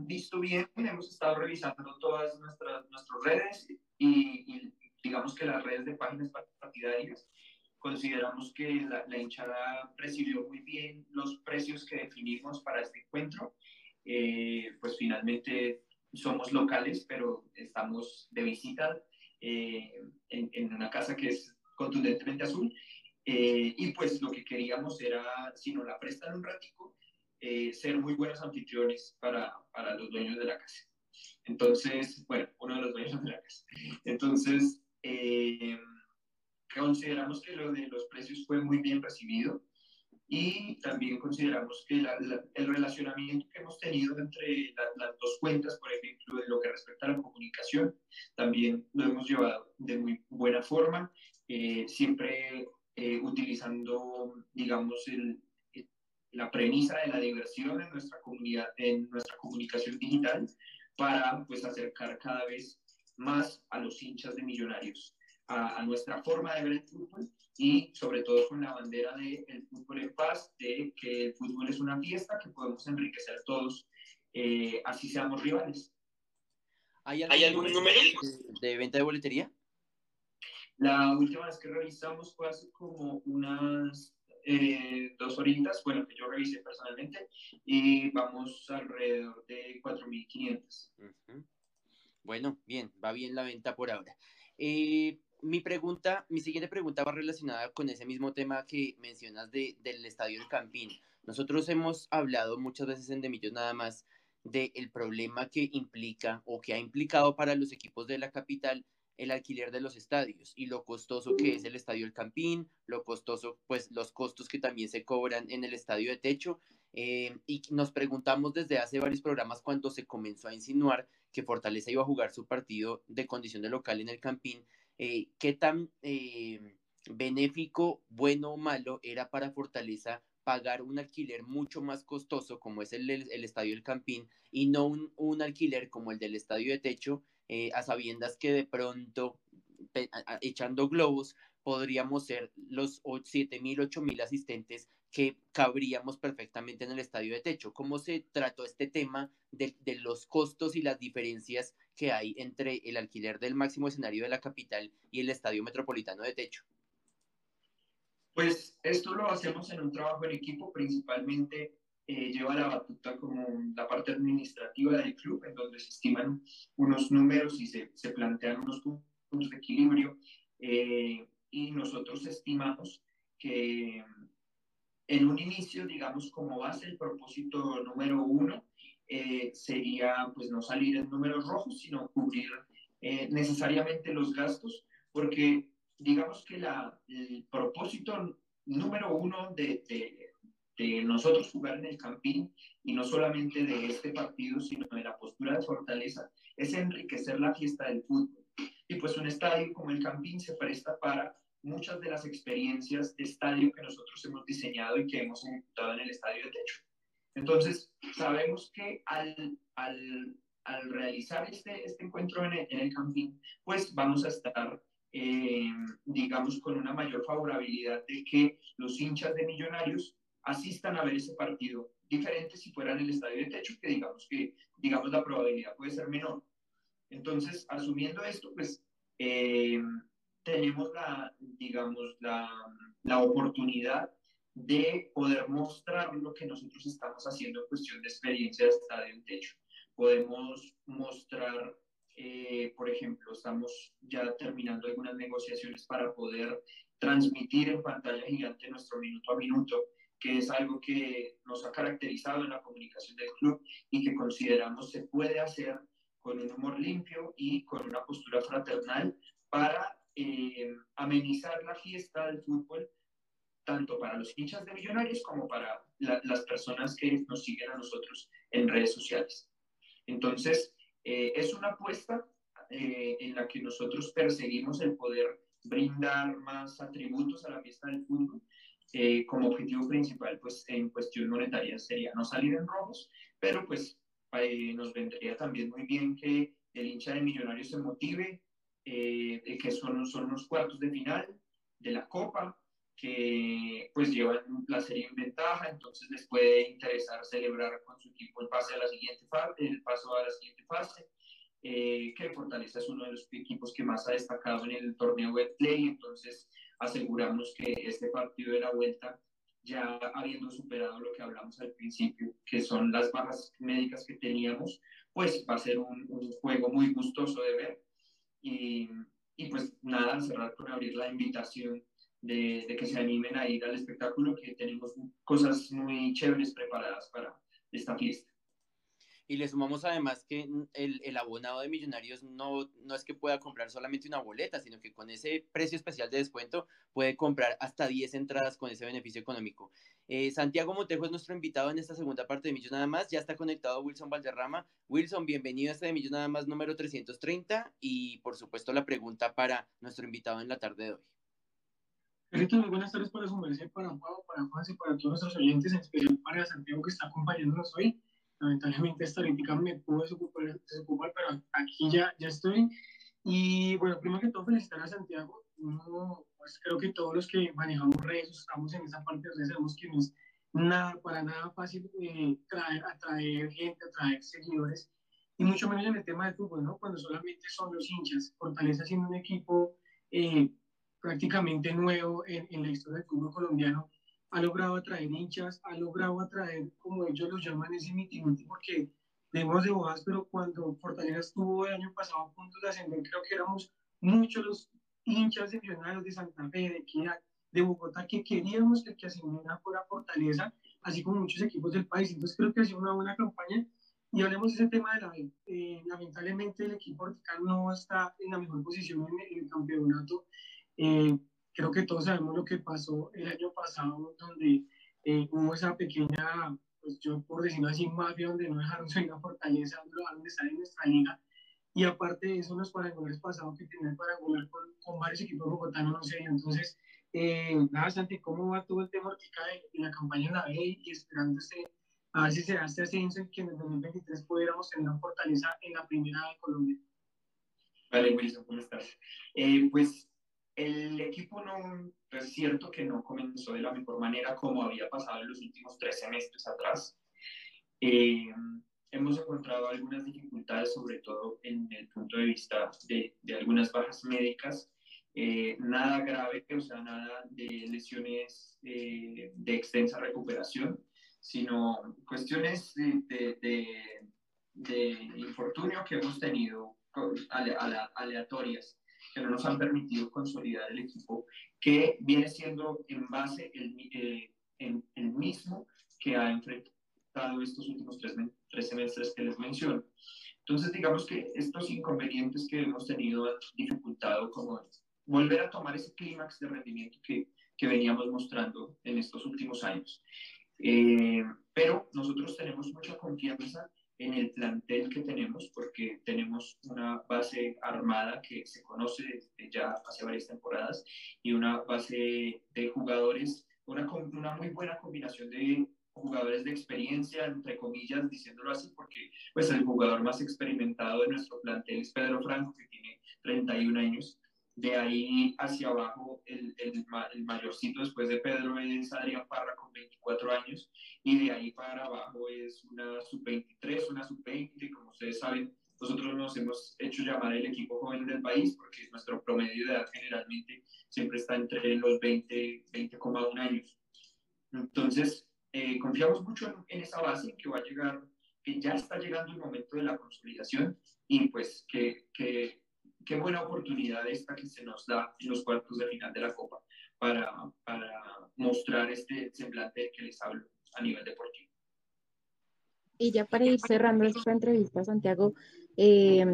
E: visto bien, hemos estado revisando todas nuestras, nuestras redes y digamos que las redes de páginas partidarias Consideramos que la, hinchada recibió muy bien los precios que definimos para este encuentro. Eh, pues finalmente somos locales, pero estamos de visita eh, en, en, una casa que es contundentemente azul. Eh, y pues lo que queríamos era, si nos la prestan un ratico, ser muy buenos anfitriones para, para los dueños de la casa. Entonces, bueno, uno de los dueños de la casa. Entonces, eh, Consideramos que lo de los precios fue muy bien recibido y también consideramos que el relacionamiento que hemos tenido entre las dos cuentas, por ejemplo, en lo que respecta a la comunicación, también lo hemos llevado de muy buena forma, eh, siempre eh, utilizando, digamos, el, la premisa de la diversión en nuestra comunidad, en nuestra comunicación digital, para pues acercar cada vez más a los hinchas de millonarios a, nuestra forma de ver el fútbol y sobre todo con la bandera de el fútbol en paz, de que el fútbol es una fiesta que podemos enriquecer todos, eh, así seamos rivales.
B: ¿Hay algún, número de, venta de boletería?
E: La última vez que revisamos fue hace como unas eh, dos horitas, bueno, que yo revisé personalmente, y vamos alrededor de 4.500.
B: Bueno, bien, va bien la venta por ahora. Eh, mi pregunta, mi siguiente pregunta va relacionada con ese mismo tema que mencionas de, del Estadio del Campín. Nosotros hemos hablado muchas veces en Demillos nada más del problema que implica o que ha implicado para los equipos de la capital el alquiler de los estadios y lo costoso que es el Estadio del Campín, lo costoso, pues los costos que también se cobran en el estadio de techo. Eh, y nos preguntamos desde hace varios programas cuando se comenzó a insinuar que Fortaleza iba a jugar su partido de condición de local en el Campín, eh, qué tan eh, benéfico, bueno o malo era para Fortaleza pagar un alquiler mucho más costoso como es el, Estadio del Campín y no un, un, alquiler como el del Estadio de Techo, eh, a sabiendas que de pronto, echando globos, podríamos ser los 7.000, 8.000 asistentes que cabríamos perfectamente en el estadio de techo. ¿Cómo se trató este tema de, de, los costos y las diferencias que hay entre el alquiler del máximo escenario de la capital y el estadio metropolitano de techo?
E: Pues esto lo hacemos en un trabajo en equipo, principalmente eh, lleva la batuta como la parte administrativa del club, en donde se estiman unos números y se, se plantean unos puntos de equilibrio. Eh, y nosotros estimamos que en un inicio, digamos, como base, el propósito número uno eh, sería pues no salir en números rojos, sino cubrir eh, necesariamente los gastos, porque digamos que la, el propósito número uno de, de, de, nosotros jugar en el Campín, y no solamente de este partido, sino de la postura de fortaleza, es enriquecer la fiesta del fútbol. Y pues un estadio como el Campín se presta para muchas de las experiencias de estadio que nosotros hemos diseñado y que hemos ejecutado en el estadio de techo. Entonces, sabemos que al, al, al realizar este, este encuentro en el, en el pues vamos a estar eh, digamos, con una mayor favorabilidad de que los hinchas de Millonarios asistan a ver ese partido, diferente si fuera en el estadio de techo, que digamos que, digamos, la probabilidad puede ser menor. Entonces, asumiendo esto, pues eh, tenemos la, digamos, la, la oportunidad de poder mostrar lo que nosotros estamos haciendo en cuestión de experiencia de estadio en techo. Podemos mostrar eh, por ejemplo, estamos ya terminando algunas negociaciones para poder transmitir en pantalla gigante nuestro minuto a minuto, que es algo que nos ha caracterizado en la comunicación del club y que consideramos se puede hacer con un humor limpio y con una postura fraternal para eh, amenizar la fiesta del fútbol, tanto para los hinchas de Millonarios como para la, las personas que nos siguen a nosotros en redes sociales. Entonces, eh, es una apuesta eh, en la que nosotros perseguimos el poder brindar más atributos a la fiesta del fútbol. Eh, como objetivo principal, pues en cuestión monetaria sería no salir en rojos, pero pues nos vendría también muy bien que el hincha de Millonarios se motive, que son, son unos cuartos de final de la Copa, que pues llevan la serie en ventaja, entonces les puede interesar celebrar con su equipo el pase a la siguiente fase, el paso a la siguiente fase, eh, que Fortaleza es uno de los equipos que más ha destacado en el torneo Betplay, entonces aseguramos que este partido de la vuelta, ya habiendo superado lo que hablamos al principio, que son las bajas médicas que teníamos, pues va a ser un, un juego muy gustoso de ver. Y, y pues nada, cerrar con abrir la invitación de, de, que se animen a ir al espectáculo, que tenemos cosas muy chéveres preparadas para esta fiesta.
B: Y le sumamos además que el, el, abonado de Millonarios no, no es que pueda comprar solamente una boleta, sino que con ese precio especial de descuento puede comprar hasta 10 entradas con ese beneficio económico. Eh, Santiago Montejo es nuestro invitado en esta segunda parte de Millón Nada Más. Ya está conectado Wilson Valderrama. Wilson, bienvenido a este de Millón Nada Más número 330 y por supuesto la pregunta para nuestro invitado en la tarde de hoy.
F: Muy buenas tardes para su merced, para Juan, para Juan y para todos nuestros oyentes, en especial para Santiago que está acompañándonos hoy. Lamentablemente esta política me pudo desocupar, desocupar, pero aquí ya, ya estoy. Y bueno, primero que todo felicitar a Santiago. Pues creo que todos los que manejamos redes, estamos en esa parte, donde sabemos que no es nada, para nada fácil eh, traer, atraer gente, atraer seguidores, y mucho menos en el tema del fútbol, ¿no? Cuando solamente son los hinchas. Fortaleza siendo un equipo eh, prácticamente nuevo en, en, la historia del fútbol colombiano, ha logrado atraer hinchas, ha logrado atraer, como ellos los llaman, ese mitimiti, porque vemos de bodas, pero cuando Fortaleza estuvo el año pasado a punto de ascender, creo que éramos muchos los hinchas de Millonarios de Santa Fe, de Equidad, de Bogotá, que queríamos que que ascendiera fuera Fortaleza, así como muchos equipos del país. Entonces creo que ha sido una buena campaña. Y hablemos de ese tema de la eh, lamentablemente el equipo vertical no está en la mejor posición en el, en el campeonato eh, creo que todos sabemos lo que pasó el año pasado, donde eh, hubo esa pequeña, pues yo por decirlo así, mafia, donde no dejaron <laughs> salir la fortaleza, no dejaron de estar en nuestra liga. Y aparte de eso, los parangolares pasados que tenían parangolar con, con varios equipos bogotanos, no sé, entonces, eh, nada, Santi, ¿cómo va todo el tema de, de la campaña en la B y esperándose a ver si se da este ascenso y que en el 2023 pudiéramos tener una fortaleza en la primera de Colombia?
E: Vale, Wilson, ¿cómo estás? Eh, pues el equipo no, es cierto que no comenzó de la mejor manera como había pasado en los últimos tres semestres atrás. Eh, hemos encontrado algunas dificultades, sobre todo en el punto de vista de, de algunas bajas médicas. Eh, nada grave, o sea, nada de lesiones eh, de extensa recuperación, sino cuestiones de, de, de infortunio que hemos tenido aleatorias que no nos han permitido consolidar el equipo, que viene siendo en base el, eh, en, el mismo que ha enfrentado estos últimos tres, tres, semestres que les menciono. Entonces, digamos que estos inconvenientes que hemos tenido han dificultado como volver a tomar ese clímax de rendimiento que, que veníamos mostrando en estos últimos años. Eh, pero nosotros tenemos mucha confianza en el plantel que tenemos, porque tenemos una base armada que se conoce desde ya hace varias temporadas y una base de jugadores, una, una muy buena combinación de jugadores de experiencia, entre comillas, diciéndolo así, porque pues el jugador más experimentado de nuestro plantel es Pedro Franco, que tiene 31 años. De ahí hacia abajo, el, el, el mayorcito después de Pedro es Adrián Parra con 24 años, y de ahí para abajo es una sub-23, una sub-20, como ustedes saben, nosotros nos hemos hecho llamar el equipo joven del país porque nuestro promedio de edad generalmente siempre está entre los 20, 20,1 años. Entonces, eh, confiamos mucho en, esa base que va a llegar, que ya está llegando el momento de la consolidación y pues que, que qué buena oportunidad esta que se nos da en los cuartos de final de la Copa para, para mostrar este semblante que les hablo a nivel deportivo.
C: Y ya para ir cerrando esta entrevista, Santiago, eh,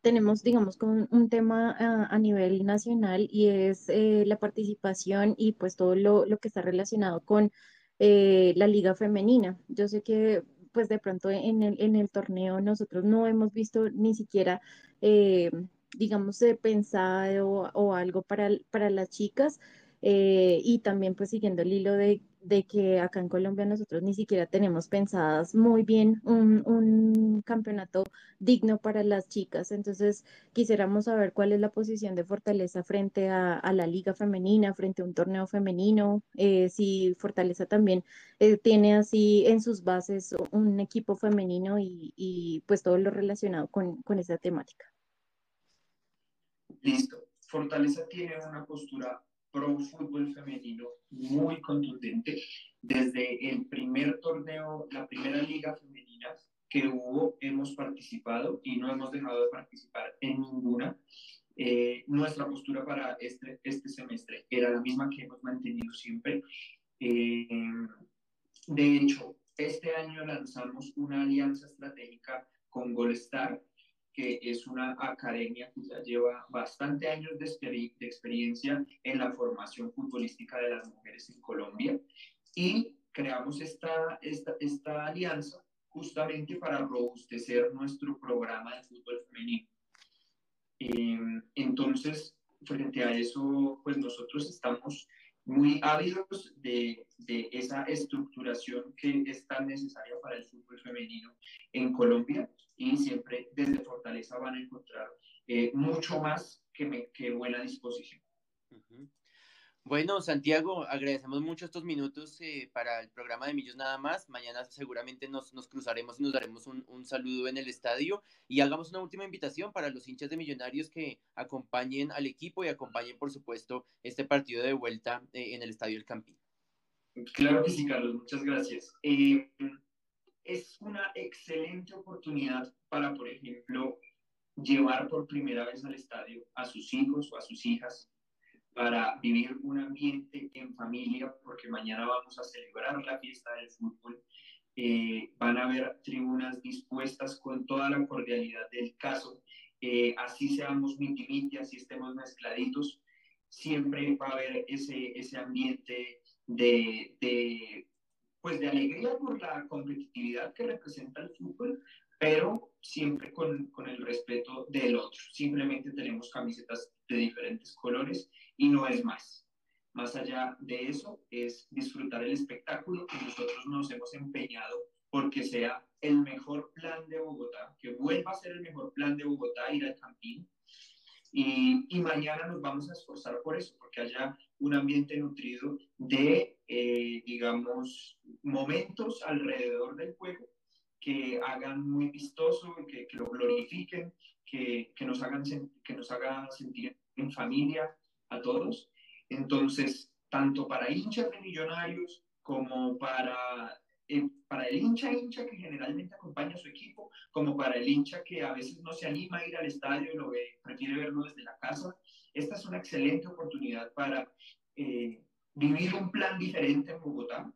C: tenemos, digamos, con un tema a, nivel nacional y es eh, la participación y pues todo lo, lo que está relacionado con eh, la liga femenina. Yo sé que pues de pronto en el, en el torneo nosotros no hemos visto ni siquiera, eh, digamos, pensado o, algo para, para las chicas. Eh, y también pues siguiendo el hilo de, de, que acá en Colombia nosotros ni siquiera tenemos pensadas muy bien un, un, campeonato digno para las chicas. Entonces quisiéramos saber cuál es la posición de Fortaleza frente a, la liga femenina, frente a un torneo femenino, eh, si Fortaleza también eh, tiene así en sus bases un equipo femenino y, y pues todo lo relacionado con, con esa temática.
E: Listo. Fortaleza tiene una postura pro fútbol femenino muy contundente. Desde el primer torneo, la primera liga femenina que hubo, hemos participado y no hemos dejado de participar en ninguna. Eh, nuestra postura para este, este semestre era la misma que hemos mantenido siempre. Eh, de hecho, este año lanzamos una alianza estratégica con Golestar, que es una academia que ya lleva bastante años de, de, experiencia en la formación futbolística de las mujeres en Colombia y creamos esta, esta, esta alianza justamente para robustecer nuestro programa de fútbol femenino. Eh, entonces, frente a eso, pues nosotros estamos muy ávidos de, de, esa estructuración que es tan necesaria para el fútbol femenino en Colombia y siempre desde Fortaleza van a encontrar eh, mucho más que, me, que buena disposición.
B: Bueno, Santiago, agradecemos mucho estos minutos eh, para el programa de Millos Nada más. Mañana seguramente nos, nos cruzaremos y nos daremos un, un, saludo en el estadio y hagamos una última invitación para los hinchas de Millonarios que acompañen al equipo y acompañen, por supuesto, este partido de vuelta eh, en el Estadio El Campín.
E: Claro que sí, Carlos, muchas gracias. Eh, es una excelente oportunidad para, por ejemplo, llevar por primera vez al estadio a sus hijos o a sus hijas para vivir un ambiente en familia, porque mañana vamos a celebrar la fiesta del fútbol. Eh, van a haber tribunas dispuestas con toda la cordialidad del caso. Eh, así seamos miti así estemos mezcladitos, siempre va a haber ese, ese ambiente de, de, pues de alegría por la competitividad que representa el fútbol, pero siempre con, con el respeto del otro. Simplemente tenemos camisetas de diferentes colores y no es más. Más allá de eso, es disfrutar el espectáculo y nosotros nos hemos empeñado porque sea el mejor plan de Bogotá, que vuelva a ser el mejor plan de Bogotá, ir al Campín. Y, y mañana nos vamos a esforzar por eso, porque haya un ambiente nutrido de, eh, digamos, momentos alrededor del juego que hagan muy vistoso, que, que lo glorifiquen, que, que, nos hagan, que nos hagan sentir en familia, a todos. Entonces, tanto para hinchas de millonarios como para, eh, para el hincha hincha que generalmente acompaña a su equipo, como para el hincha que a veces no se anima a ir al estadio lo ve, prefiere verlo desde la casa. Esta es una excelente oportunidad para eh, vivir un plan diferente en Bogotá.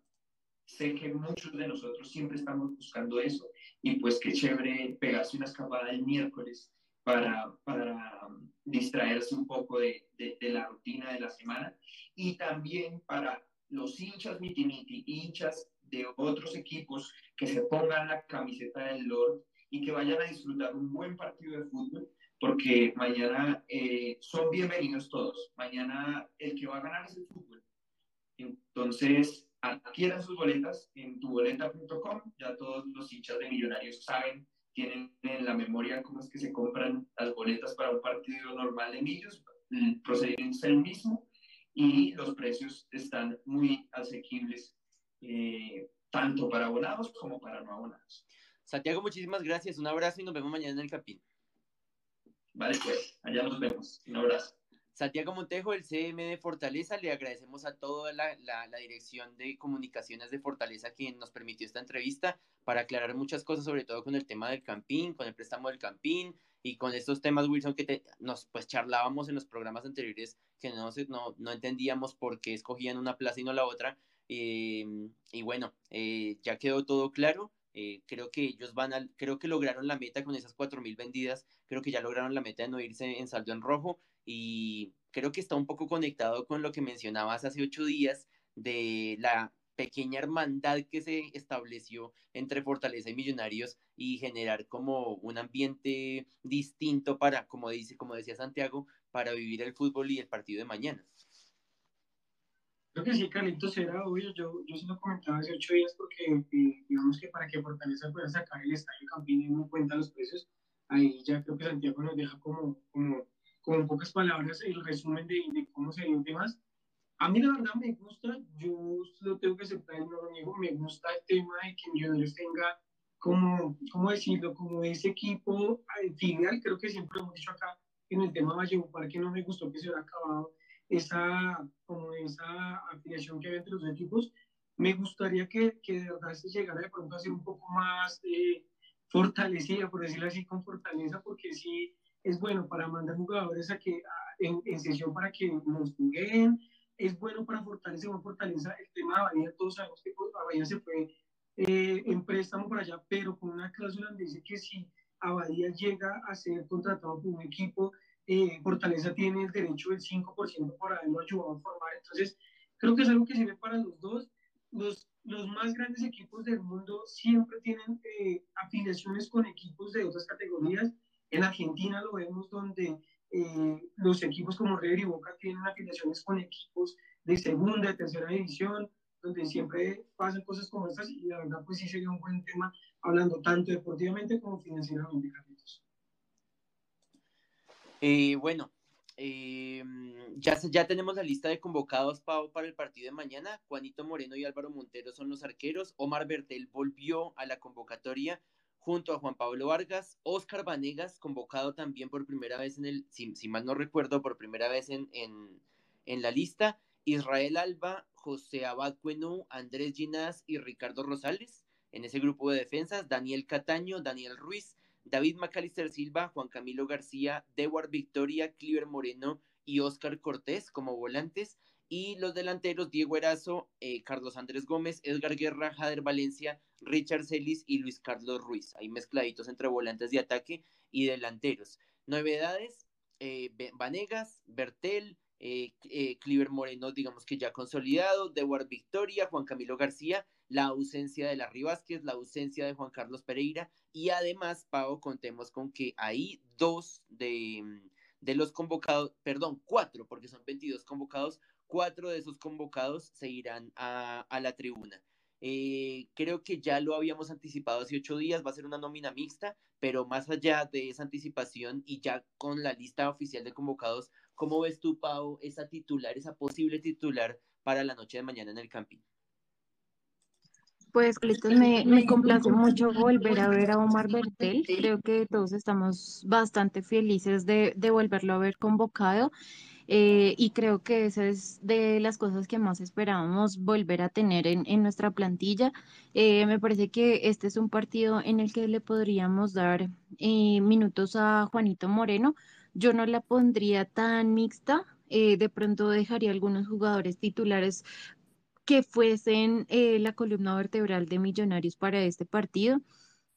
E: Sé que muchos de nosotros siempre estamos buscando eso y pues qué chévere pegarse una escapada el miércoles para, para distraerse un poco de, de, la rutina de la semana y también para los hinchas mitimiti, hinchas de otros equipos que se pongan la camiseta del Lord y que vayan a disfrutar un buen partido de fútbol, porque mañana eh, son bienvenidos todos. Mañana el que va a ganar es el fútbol. Entonces, adquieran sus boletas en tuboleta.com. Ya todos los hinchas de Millonarios saben, tienen en la memoria cómo es que se compran las boletas para un partido normal de Millos. El procedimiento es el mismo y los precios están muy asequibles, eh, tanto para abonados como para no abonados.
B: Santiago, muchísimas gracias. Un abrazo y nos vemos mañana en el Capín.
E: Vale, pues, allá nos vemos. Un abrazo.
B: Santiago Montejo, el CM de Fortaleza, le agradecemos a toda la, dirección de comunicaciones de Fortaleza quien nos permitió esta entrevista para aclarar muchas cosas, sobre todo con el tema del campín, con el préstamo del campín y con estos temas, Wilson, que nos pues charlábamos en los programas anteriores que no, no, no entendíamos por qué escogían una plaza y no la otra. Eh, y bueno, eh, ya quedó todo claro. Eh, creo que ellos van a, creo que lograron la meta con esas 4.000 vendidas, creo que ya lograron la meta de no irse en saldo en rojo y creo que está un poco conectado con lo que mencionabas hace ocho días de la pequeña hermandad que se estableció entre Fortaleza y Millonarios y generar como un ambiente distinto para, como dice, como decía Santiago, para vivir el fútbol y el partido de mañana.
F: Creo que sí, Carlitos, era obvio. Yo, yo se lo comentaba hace ocho días porque, eh, digamos que para que Fortaleza pueda sacar el estadio Campín no cuenta los precios, ahí ya creo que Santiago nos deja como, como, como pocas palabras el resumen de, de cómo se dio temas. A mí la verdad me gusta, yo lo tengo que aceptar no lo niego, me gusta el tema de que Millonarios tenga como, ¿cómo decirlo? Como ese equipo final, creo que siempre lo hemos dicho acá, en el tema Valledupar, que no me gustó que se hubiera acabado esa, como esa afiliación que hay entre los equipos. Me gustaría que, que de verdad se llegara de pronto a ser un poco más eh, fortalecida, por decirlo así, con fortaleza, porque sí es bueno para mandar jugadores a que, en, en, sesión para que nos juguen, es bueno para fortalecer una fortaleza. El tema de Bahía, todos sabemos que pues, Bahía se fue eh, en préstamo para allá, pero con una cláusula donde dice que si Abadía llega a ser contratado por un equipo eh, Fortaleza tiene el derecho del 5% por haberlo ayudado a formar. Entonces, creo que es algo que sirve para los dos. Los, los más grandes equipos del mundo siempre tienen eh, afiliaciones con equipos de otras categorías. En Argentina lo vemos donde eh, los equipos como River y Boca tienen afiliaciones con equipos de segunda, de tercera división, donde siempre pasan cosas como estas y la verdad pues sí sería un buen tema hablando tanto deportivamente como financieramente, Carlitos.
B: Eh, bueno, eh, ya, ya tenemos la lista de convocados para el partido de mañana. Juanito Moreno y Álvaro Montero son los arqueros. Omar Bertel volvió a la convocatoria junto a Juan Pablo Vargas. Oscar Vanegas, convocado también por primera vez en el, si, mal no recuerdo, por primera vez en, en, la lista. Israel Alba, José Abad Cuenú, Andrés Ginás y Ricardo Rosales. En ese grupo de defensas, Daniel Cataño, Daniel Ruiz, David Macalister Silva, Juan Camilo García, Dewar Victoria, Cliver Moreno y Oscar Cortés como volantes. Y los delanteros, Diego Erazo, eh, Carlos Andrés Gómez, Edgar Guerra, Jader Valencia, Richard Celis y Luis Carlos Ruiz. Ahí mezcladitos entre volantes de ataque y delanteros. Novedades, eh, Vanegas, Bertel, eh, Cliver Moreno, digamos que ya consolidado, Dewar Victoria, Juan Camilo García, la ausencia de Larry Vázquez, la ausencia de Juan Carlos Pereira y además, Pau, contemos con que hay dos de, de los convocados, perdón, cuatro, porque son 22 convocados, cuatro de esos convocados se irán a, a la tribuna. Eh, creo que ya lo habíamos anticipado hace ocho días, va a ser una nómina mixta, pero más allá de esa anticipación y ya con la lista oficial de convocados, ¿cómo ves tú, Pau, esa titular, esa posible titular para la noche de mañana en el camping?
C: Pues, me, me complace mucho volver a ver a Omar Bertel. Creo que todos estamos bastante felices de, de volverlo a ver convocado. Eh, y creo que esa es de las cosas que más esperábamos volver a tener en, nuestra plantilla. Eh, me parece que este es un partido en el que le podríamos dar eh, minutos a Juanito Moreno. Yo no la pondría tan mixta, de pronto dejaría algunos jugadores titulares que fuesen la columna vertebral de Millonarios para este partido.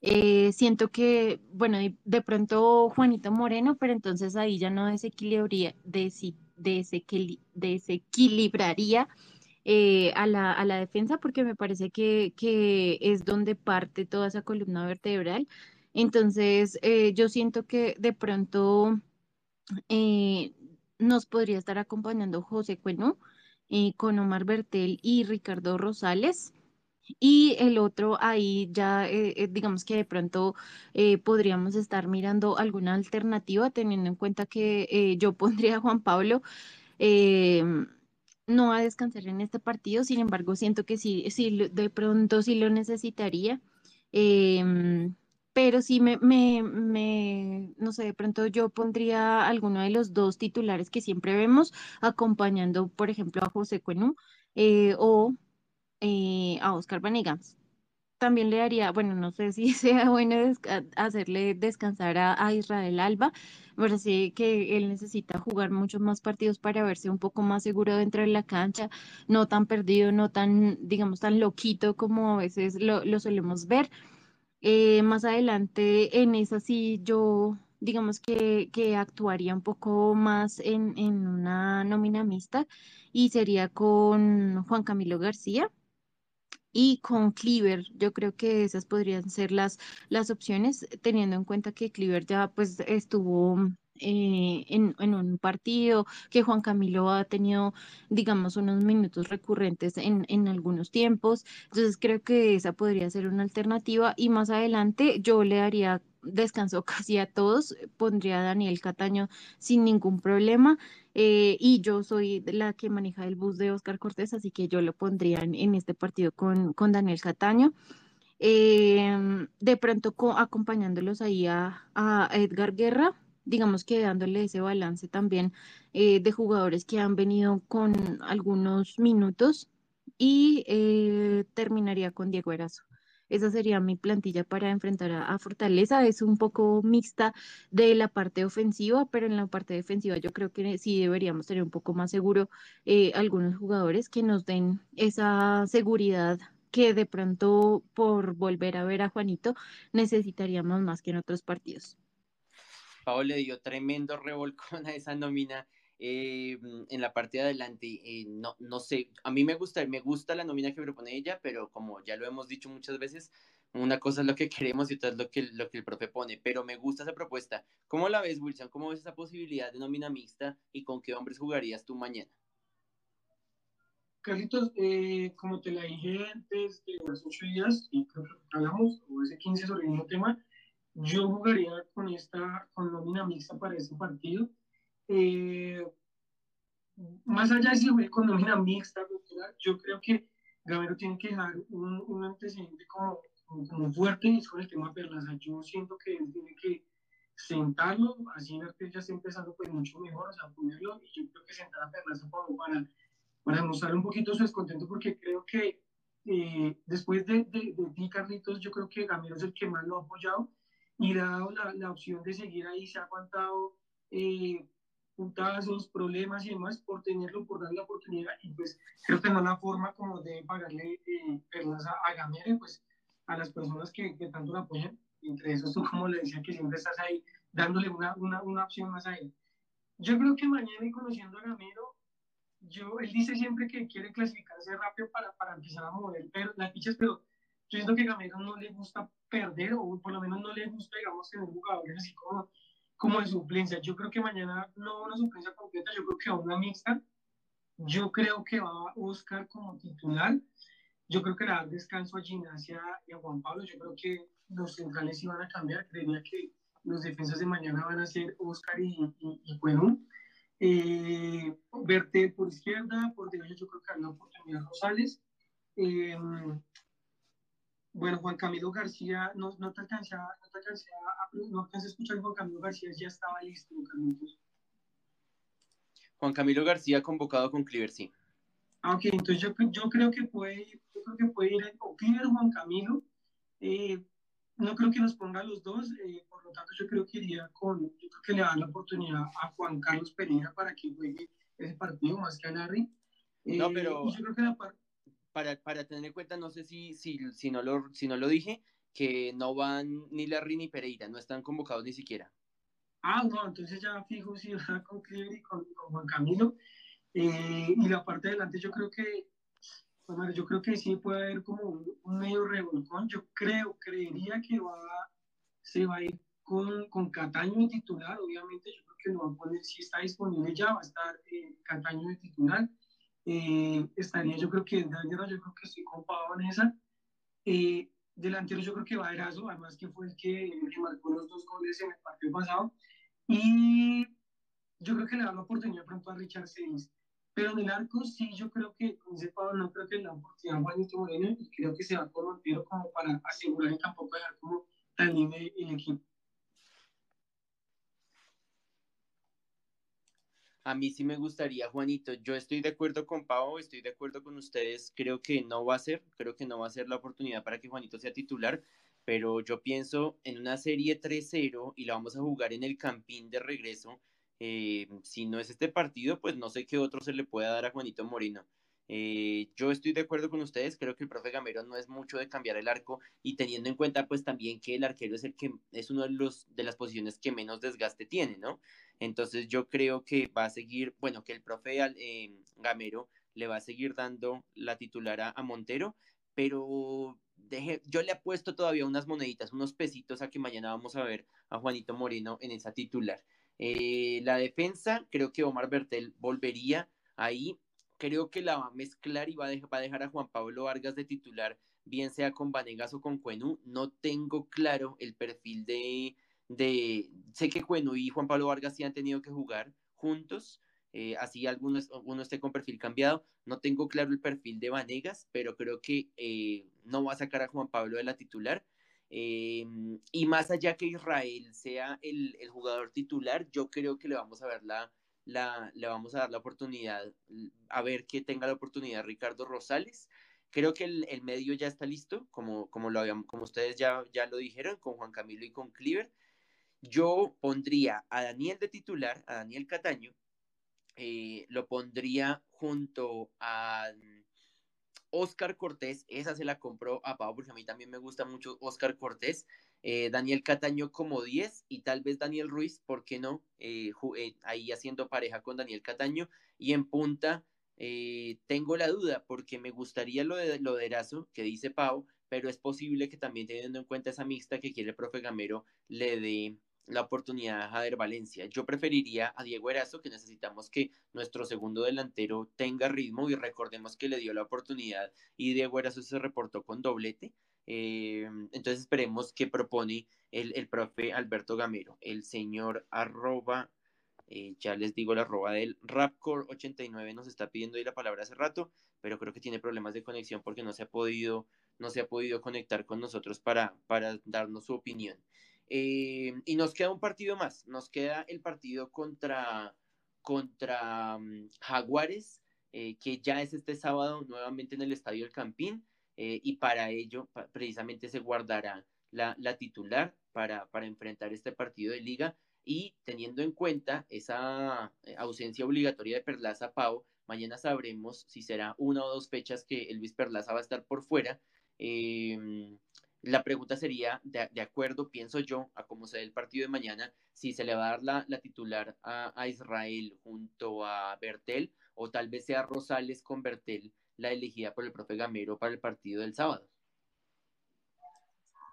C: Eh, siento que, bueno, de, pronto Juanito Moreno, pero entonces ahí ya no desequilibraría, desequilibraría eh, a, la, a, la, defensa porque me parece que, que, es donde parte toda esa columna vertebral. Entonces, eh, yo siento que de pronto nos podría estar acompañando José Cueno con Omar Bertel y Ricardo Rosales. Y el otro ahí ya, eh, eh, digamos que de pronto eh, podríamos estar mirando alguna alternativa, teniendo en cuenta que yo <laughs> pondría a Juan Pablo no a descansar en este partido, sin embargo, siento que sí, sí de pronto sí lo necesitaría. Em, pero sí me, me, me, no sé, de pronto yo pondría alguno de los dos titulares que siempre vemos, acompañando, por ejemplo, a José Cuenú o eh, a Oscar Vanegams. También le daría, bueno, no sé si <laughs> sea bueno hacerle descansar a, Israel Alba. Me parece que él necesita jugar muchos más partidos para verse un poco más seguro dentro de la cancha, no tan perdido, no tan, digamos, tan loquito como a veces lo, solemos ver. Eh, más adelante en esa sí yo digamos que, que actuaría un poco más en, en, una nómina mixta y sería con Juan Camilo García y con Cleaver. Yo creo que esas podrían ser las, las opciones, teniendo en cuenta que Cleaver ya pues estuvo eh, en, en, un partido, que Juan Camilo ha tenido, digamos, unos minutos recurrentes en, en, algunos tiempos. Entonces creo que esa podría ser una alternativa y más adelante yo le daría descanso <laughs> casi a todos, pondría a Daniel Cataño sin ningún problema. Eh, y yo soy la que maneja el bus de Oscar Cortés, así que yo lo pondría en, este partido con, con Daniel Cataño. Em, de pronto acompañándolos ahí a, Edgar Guerra, digamos que dándole ese balance también eh, de jugadores que han venido con algunos minutos y eh, terminaría con Diego Erazo. Esa sería mi plantilla para enfrentar a, Fortaleza. Es un poco mixta de la parte ofensiva, pero en la parte defensiva yo creo que sí deberíamos tener un poco más seguro eh, algunos jugadores que nos den esa seguridad que de pronto por volver a ver a Juanito necesitaríamos más que en otros partidos.
B: Pablo le dio tremendo revolcón a esa nómina eh, en la parte de adelante, eh, no, no sé, a mí me gusta, me gusta la nómina que propone ella, pero como ya lo hemos dicho muchas veces, una cosa es lo que queremos y otra es lo que, lo que el profe pone, pero me gusta esa propuesta. ¿Cómo la ves, Wilson? ¿Cómo ves esa posibilidad de nómina mixta y con qué hombres jugarías tú mañana?
F: Carlitos, eh, como te la dije antes de ocho días, y que o ese 15 sobre el mismo tema, yo jugaría con esta, con nómina mixta para ese partido eh, más allá de si fue economía mixta, yo creo que Gamero tiene que dejar un, un antecedente como, como, fuerte y con el tema Perlaza. Yo siento que él tiene que sentarlo, así que ya está empezando pues mucho mejor, o sea, ponerlo, y yo creo que sentar a Perlaza para, para mostrar un poquito su descontento, porque creo que eh, después de, de, de, ti, Carlitos, yo creo que Gamero es el que más lo ha apoyado y dado la, la opción de seguir ahí, se ha aguantado eh, puntazos, problemas y demás por tenerlo, por darle la oportunidad y pues creo que no la forma como de pagarle eh, perlas a, a Gamere, pues a las personas que, que tanto la apoyan, entre esos tú como le decía que siempre estás ahí dándole una, una, una opción más a él. Yo creo que mañana y conociendo a Gamero, yo, él dice siempre que quiere clasificarse rápido para, para empezar a mover pero, las fichas, pero yo siento que a Gamero no le gusta perder o por lo menos no le gusta, digamos, tener jugadores así como como de suplencia. Yo creo que mañana no una suplencia completa, yo creo que va una mixta. Yo creo que va Oscar como titular. Yo creo que le da descanso a Gimnasia y a Juan Pablo. Yo creo que los centrales iban a cambiar. Creería que los defensas de mañana van a ser Oscar y, y, y Eh, Bertel por izquierda, por derecha yo creo que hay una oportunidad Rosales. Eh, bueno, Juan Camilo García, no, no te alcancé a, no te alcancé a, no alcancé a escuchar Juan Camilo García, ya estaba listo, Carlitos.
B: Juan Camilo García convocado con Cliver, sí.
F: Ah, ok, entonces yo, yo creo que puede, yo creo que puede ir o Cliver Juan Camilo. Eh, no creo que nos ponga los dos, eh, por lo tanto yo creo que iría con, yo creo que le dan la oportunidad a Juan Carlos Pereira para que juegue ese partido más que a Larry.
B: no, pero... Eh, yo creo que la parte para, para tener en cuenta, no sé si, si, si, no lo, si no lo dije, que no van ni Larry ni Pereira, no están convocados ni siquiera.
F: Ah, no, entonces ya fijo si va <laughs> con Cliver y con, Juan Camilo. Eh, y la parte de adelante yo creo que, bueno, yo creo que sí puede haber como un, medio revolcón. Yo creo, creería que va, se va a ir con, con Cataño de titular, obviamente yo creo que lo va a poner, si está disponible ya, va a estar eh, Cataño de titular. Eh, estaría yo creo que en yo creo que estoy copado en esa. Eh, delantero yo creo que va Erazo, además que fue el que, marcó los dos goles en el partido pasado. Y yo creo que le da la oportunidad pronto a Richard Seis. Pero en el arco sí, yo creo que con ese Pablo no creo que le da oportunidad a Juanito Moreno y creo que se va con Montero como para asegurar y tampoco dejar como tan libre el equipo.
B: A mí sí me gustaría, Juanito. Yo estoy de acuerdo con Pau, estoy de acuerdo con ustedes. Creo que no va a ser, creo que no va a ser la oportunidad para que Juanito sea titular, pero yo pienso en una serie 3-0 y la vamos a jugar en el campín de regreso. Eh, si no es este partido, pues no sé qué otro se le pueda dar a Juanito Moreno. Eh, yo estoy de acuerdo con ustedes, creo que el profe Gamero no es mucho de cambiar el arco y teniendo en cuenta pues también que el arquero es el que es uno de los de las posiciones que menos desgaste tiene, ¿no? Entonces yo creo que va a seguir, bueno, que el profe eh, Gamero le va a seguir dando la titular a, Montero, pero deje, yo le apuesto todavía unas moneditas, unos pesitos a que mañana vamos a ver a Juanito Moreno en esa titular. Eh, la defensa, creo que Omar Bertel volvería ahí creo que la va a mezclar y va a, dejar, a Juan Pablo Vargas de titular, bien sea con Vanegas o con Cuenú. No tengo claro el perfil de, de... Sé que Cuenú y Juan Pablo Vargas sí han tenido que jugar juntos, eh, así alguno, uno esté con perfil cambiado. No tengo claro el perfil de Vanegas, pero creo que eh, no va a sacar a Juan Pablo de la titular. Eh, y más allá que Israel sea el, el, jugador titular, yo creo que le vamos a ver la, la, le vamos a dar la oportunidad, a ver que tenga la oportunidad Ricardo Rosales. Creo que el, el medio ya está listo, como, como, lo habíamos, como ustedes ya, ya lo dijeron, con Juan Camilo y con Cleaver. Yo pondría a Daniel de titular, a Daniel Cataño, eh, lo pondría junto a Oscar Cortés, esa se la compró a Pau, porque a mí también me gusta mucho Oscar Cortés. Eh, Daniel Cataño como 10 y tal vez Daniel Ruiz, ¿por qué no? Eh, eh, ahí haciendo pareja con Daniel Cataño. Y en punta, tengo la duda, porque me gustaría lo de, lo de Erazo, que dice Pau, pero es posible que también teniendo en cuenta esa mixta que quiere el profe Gamero, le dé la oportunidad a Jader Valencia. Yo preferiría a Diego Erazo, que necesitamos que nuestro segundo delantero tenga ritmo y recordemos que le dio la oportunidad y Diego Erazo se reportó con doblete. Eh, entonces esperemos que propone el, el, profe Alberto Gamero, el señor arroba, eh, ya les digo la arroba del Rapcore89 nos está pidiendo ahí la palabra hace rato, pero creo que tiene problemas de conexión porque no se ha podido, no se ha podido conectar con nosotros para, para darnos su opinión. Eh, y nos queda un partido más, nos queda el partido contra, contra um, Jaguares, que ya es este sábado nuevamente en el Estadio El Campín, eh, y para ello precisamente se guardará la, la titular para, enfrentar este partido de liga y teniendo en cuenta esa ausencia obligatoria de Perlaza Pau, mañana sabremos si será una o dos fechas que Elvis Perlaza va a estar por fuera. Eh, la pregunta sería, de, acuerdo, pienso yo, a cómo se dé el partido de mañana, si se le va a dar la titular a, Israel junto a Bertel, o tal vez sea Rosales con Bertel la elegida por el profe Gamero para el partido del sábado.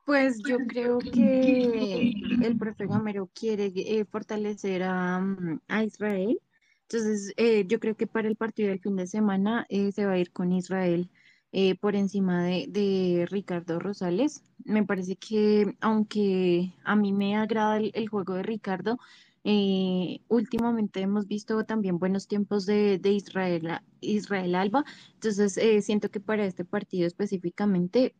C: Pues yo creo que el profe Gamero quiere eh, fortalecer a, a, Israel. Entonces, eh, yo creo que para el partido del fin de semana eh, se va a ir con Israel. Eh, por encima de, Ricardo Rosales. Me parece que aunque a mí me agrada el, juego de Ricardo, eh, últimamente hemos visto también buenos tiempos de, Israel, Alba, entonces eh, siento que para este partido específicamente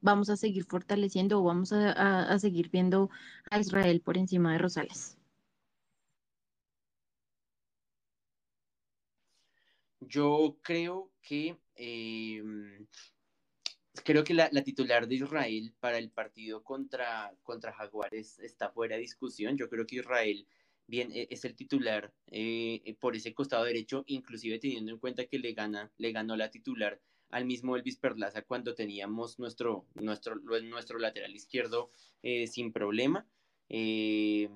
C: vamos a seguir fortaleciendo o vamos a seguir viendo a Israel por encima de Rosales.
B: Yo creo que em, creo que la, titular de Israel para el partido contra, contra Jaguares está fuera de discusión. Yo creo que Israel bien e, es el titular eh, por ese costado derecho, inclusive teniendo en cuenta que le gana, le ganó la titular al mismo Elvis Perlaza cuando teníamos nuestro, nuestro, nuestro lateral izquierdo eh, sin problema. Eh,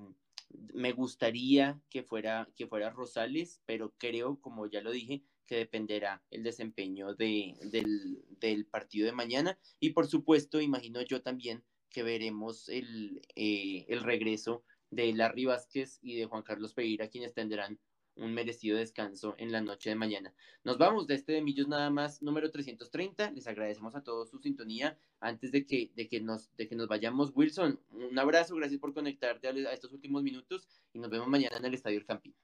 B: me gustaría que fuera, que fuera Rosales, pero creo, como ya lo dije, que dependerá el desempeño de, del, del, partido de mañana. Y por supuesto, imagino yo también que veremos el, eh, el regreso de Larry Vázquez y de Juan Carlos Pereira, quienes tendrán un merecido descanso en la noche de mañana. Nos vamos de este de Millos nada más, número 330. Les agradecemos a todos su sintonía. Antes de que, de que, nos, de que nos vayamos, Wilson, un abrazo, gracias por conectarte a, estos últimos minutos y nos vemos mañana en el Estadio El Campín.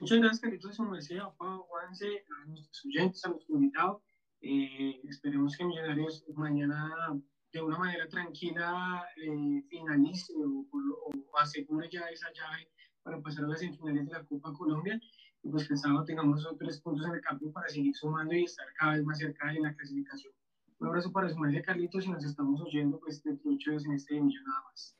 F: Muchas gracias, Carlitos, su merced, a Juanse, a nuestros oyentes, a nuestros invitados. Eh, esperemos que Millonarios mañana de una manera tranquila eh, finalice o, o asegure ya esa llave para pasar a las semifinales de la Copa Colombia y pues que el sábado tengamos tres puntos en el campo para seguir sumando y estar cada vez más cerca de la clasificación. Un abrazo para su madre Carlitos y nos estamos oyendo pues de muchos en este millón nada más.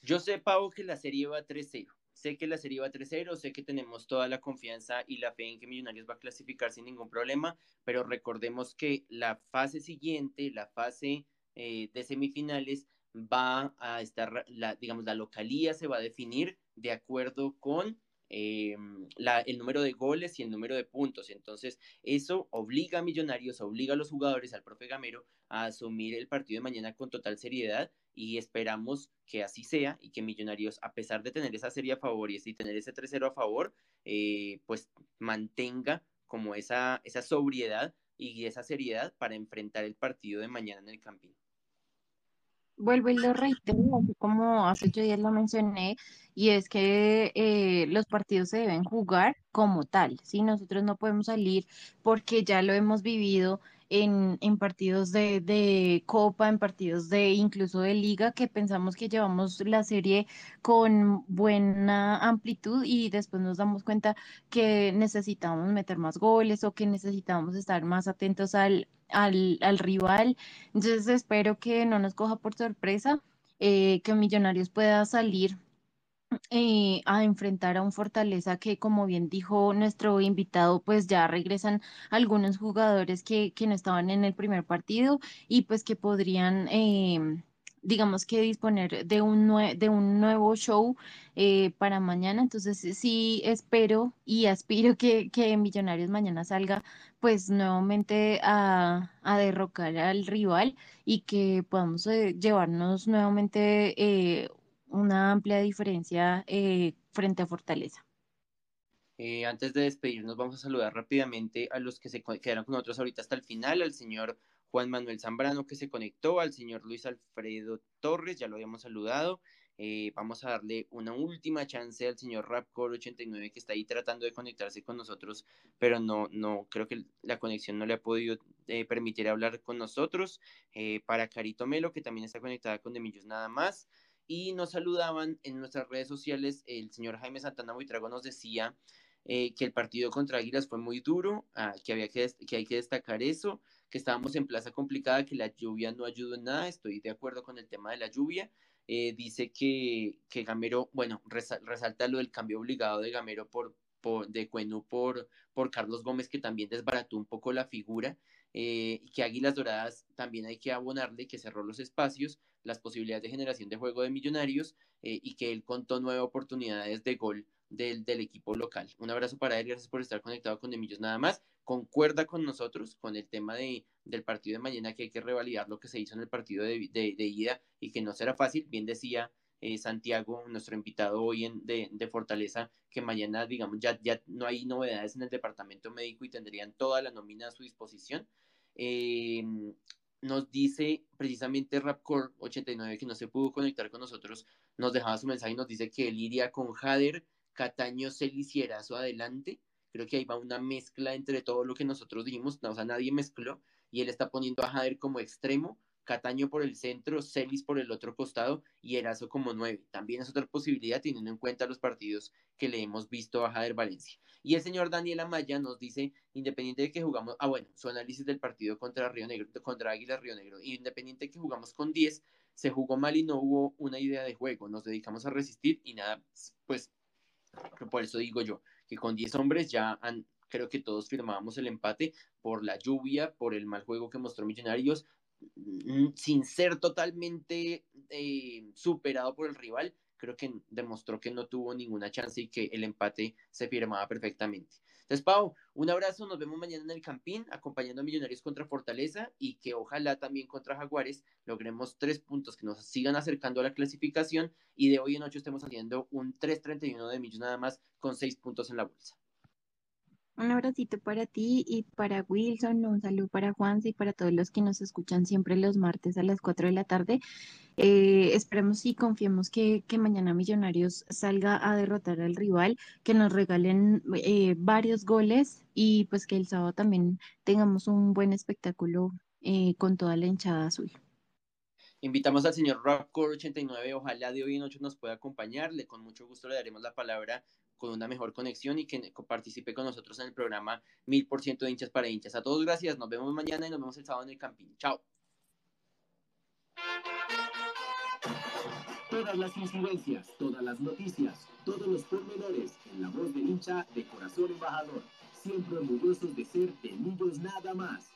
B: Yo sé, Pau, que la serie va 3-0. Sé que la serie va 3-0, sé que tenemos toda la confianza y la fe en que Millonarios va a clasificar sin ningún problema, pero recordemos que la fase siguiente, la fase eh, de semifinales, va a estar, la, digamos, la localía se va a definir de acuerdo con eh, la, el número de goles y el número de puntos. Entonces, eso obliga a Millonarios, obliga a los jugadores, al profe Gamero, a asumir el partido de mañana con total seriedad y esperamos que así sea y que Millonarios, a pesar de tener esa serie a favor y tener ese 3-0 a favor, eh, pues mantenga como esa, esa sobriedad y esa seriedad para enfrentar el partido de mañana en el Campín
C: vuelvo y lo reitero, como hace ocho días lo mencioné, y es que eh, los partidos se deben jugar como tal, ¿sí? Nosotros no podemos salir porque ya lo hemos vivido en, en partidos de, de, Copa, en partidos de incluso de Liga, que pensamos que llevamos la serie con buena amplitud y después nos damos cuenta que necesitamos meter más goles o que necesitamos estar más atentos al, al, al rival. Entonces espero que no nos coja por sorpresa, eh, que Millonarios pueda salir eh, a enfrentar a un Fortaleza que, como bien dijo nuestro invitado, pues ya regresan algunos jugadores que, que no estaban en el primer partido y pues que podrían... Eh, digamos que disponer de un, de un nuevo show eh, para mañana. Entonces sí espero y aspiro que, que Millonarios mañana salga pues nuevamente a, a derrocar al rival y que podamos eh, llevarnos nuevamente eh, una amplia diferencia frente a Fortaleza.
B: antes de despedirnos, vamos a saludar rápidamente a los que se quedaron con nosotros ahorita hasta el final, al señor Juan Manuel Zambrano que se conectó, al señor Luis Alfredo Torres, ya lo habíamos saludado. Eh, vamos a darle una última chance al señor Rapcore89 que está ahí tratando de conectarse con nosotros, pero no, no, creo que la conexión no le ha podido eh, permitir hablar con nosotros. Eh, para Carito Melo, que también está conectada con Demillos nada más. Y nos saludaban en nuestras redes sociales, el señor Jaime Santana Buitrago nos decía que el partido contra Águilas fue muy duro, ah, que, había que, que hay que destacar eso que estábamos en plaza complicada, que la lluvia no ayudó en nada, estoy de acuerdo con el tema de la lluvia. Eh, dice que, que Gamero, bueno, resalta lo del cambio obligado de Gamero por, por de Cuenú por, por Carlos Gómez, que también desbarató un poco la figura, eh, que Águilas Doradas también hay que abonarle, que cerró los espacios, las posibilidades de generación de juego de millonarios, eh, y que él contó nueve oportunidades de gol del, del, equipo local. Un abrazo para él, gracias por estar conectado con Emillos nada más concuerda con nosotros con el tema de, del partido de mañana que hay que revalidar lo que se hizo en el partido de, de, ida y que no será fácil. Bien decía eh, Santiago, nuestro invitado hoy en, de, Fortaleza, que mañana, digamos, ya, ya no hay novedades en el departamento médico y tendrían toda la nómina a su disposición. Eh, nos dice precisamente Rapcore 89 que no se pudo conectar con nosotros, nos dejaba su mensaje y nos dice que él iría con Jader, Cataño, Celis y Erazo adelante Creo que ahí va una mezcla entre todo lo que nosotros dijimos, o sea, nadie mezcló, y él está poniendo a Jader como extremo, Cataño por el centro, Celis por el otro costado y Erazo como nueve. También es otra posibilidad teniendo en cuenta los partidos que le hemos visto a Jader Valencia. Y el señor Daniel Amaya nos dice, independiente de que jugamos, ah bueno, su análisis del partido contra Río Negro, contra Águila Río Negro, independiente de que jugamos con 10, se jugó mal y no hubo una idea de juego, nos dedicamos a resistir y nada, pues por eso digo yo, que con 10 hombres ya han, creo que todos firmábamos el empate por la lluvia, por el mal juego que mostró Millonarios, sin ser totalmente eh, superado por el rival, creo que demostró que no tuvo ninguna chance y que el empate se firmaba perfectamente. Entonces, Pau, un abrazo, nos vemos mañana en el Campín, acompañando a Millonarios contra Fortaleza y que ojalá también contra Jaguares logremos tres puntos que nos sigan acercando a la clasificación y de hoy en ocho estemos haciendo un 3.31 de millones nada más con seis puntos en la bolsa.
C: Un abracito para ti y para Wilson, un saludo para Juan y para todos los que nos escuchan siempre los martes a las 4 de la tarde. Eh, esperemos y confiemos que, mañana Millonarios salga a derrotar al rival, que nos regalen eh, varios goles y pues que el sábado también tengamos un buen espectáculo eh, con toda la hinchada azul.
B: Invitamos al señor Rockcore89, ojalá de hoy en noche nos pueda acompañarle, con mucho gusto le daremos la palabra con una mejor conexión y que participe con nosotros en el programa Mil por ciento de hinchas para hinchas. A todos gracias, nos vemos mañana y nos vemos el sábado en el camping. Chao.
A: Todas las incidencias, todas las noticias, todos los pormenores en la voz del hincha de corazón embajador. Siempre orgullosos de ser de nada más.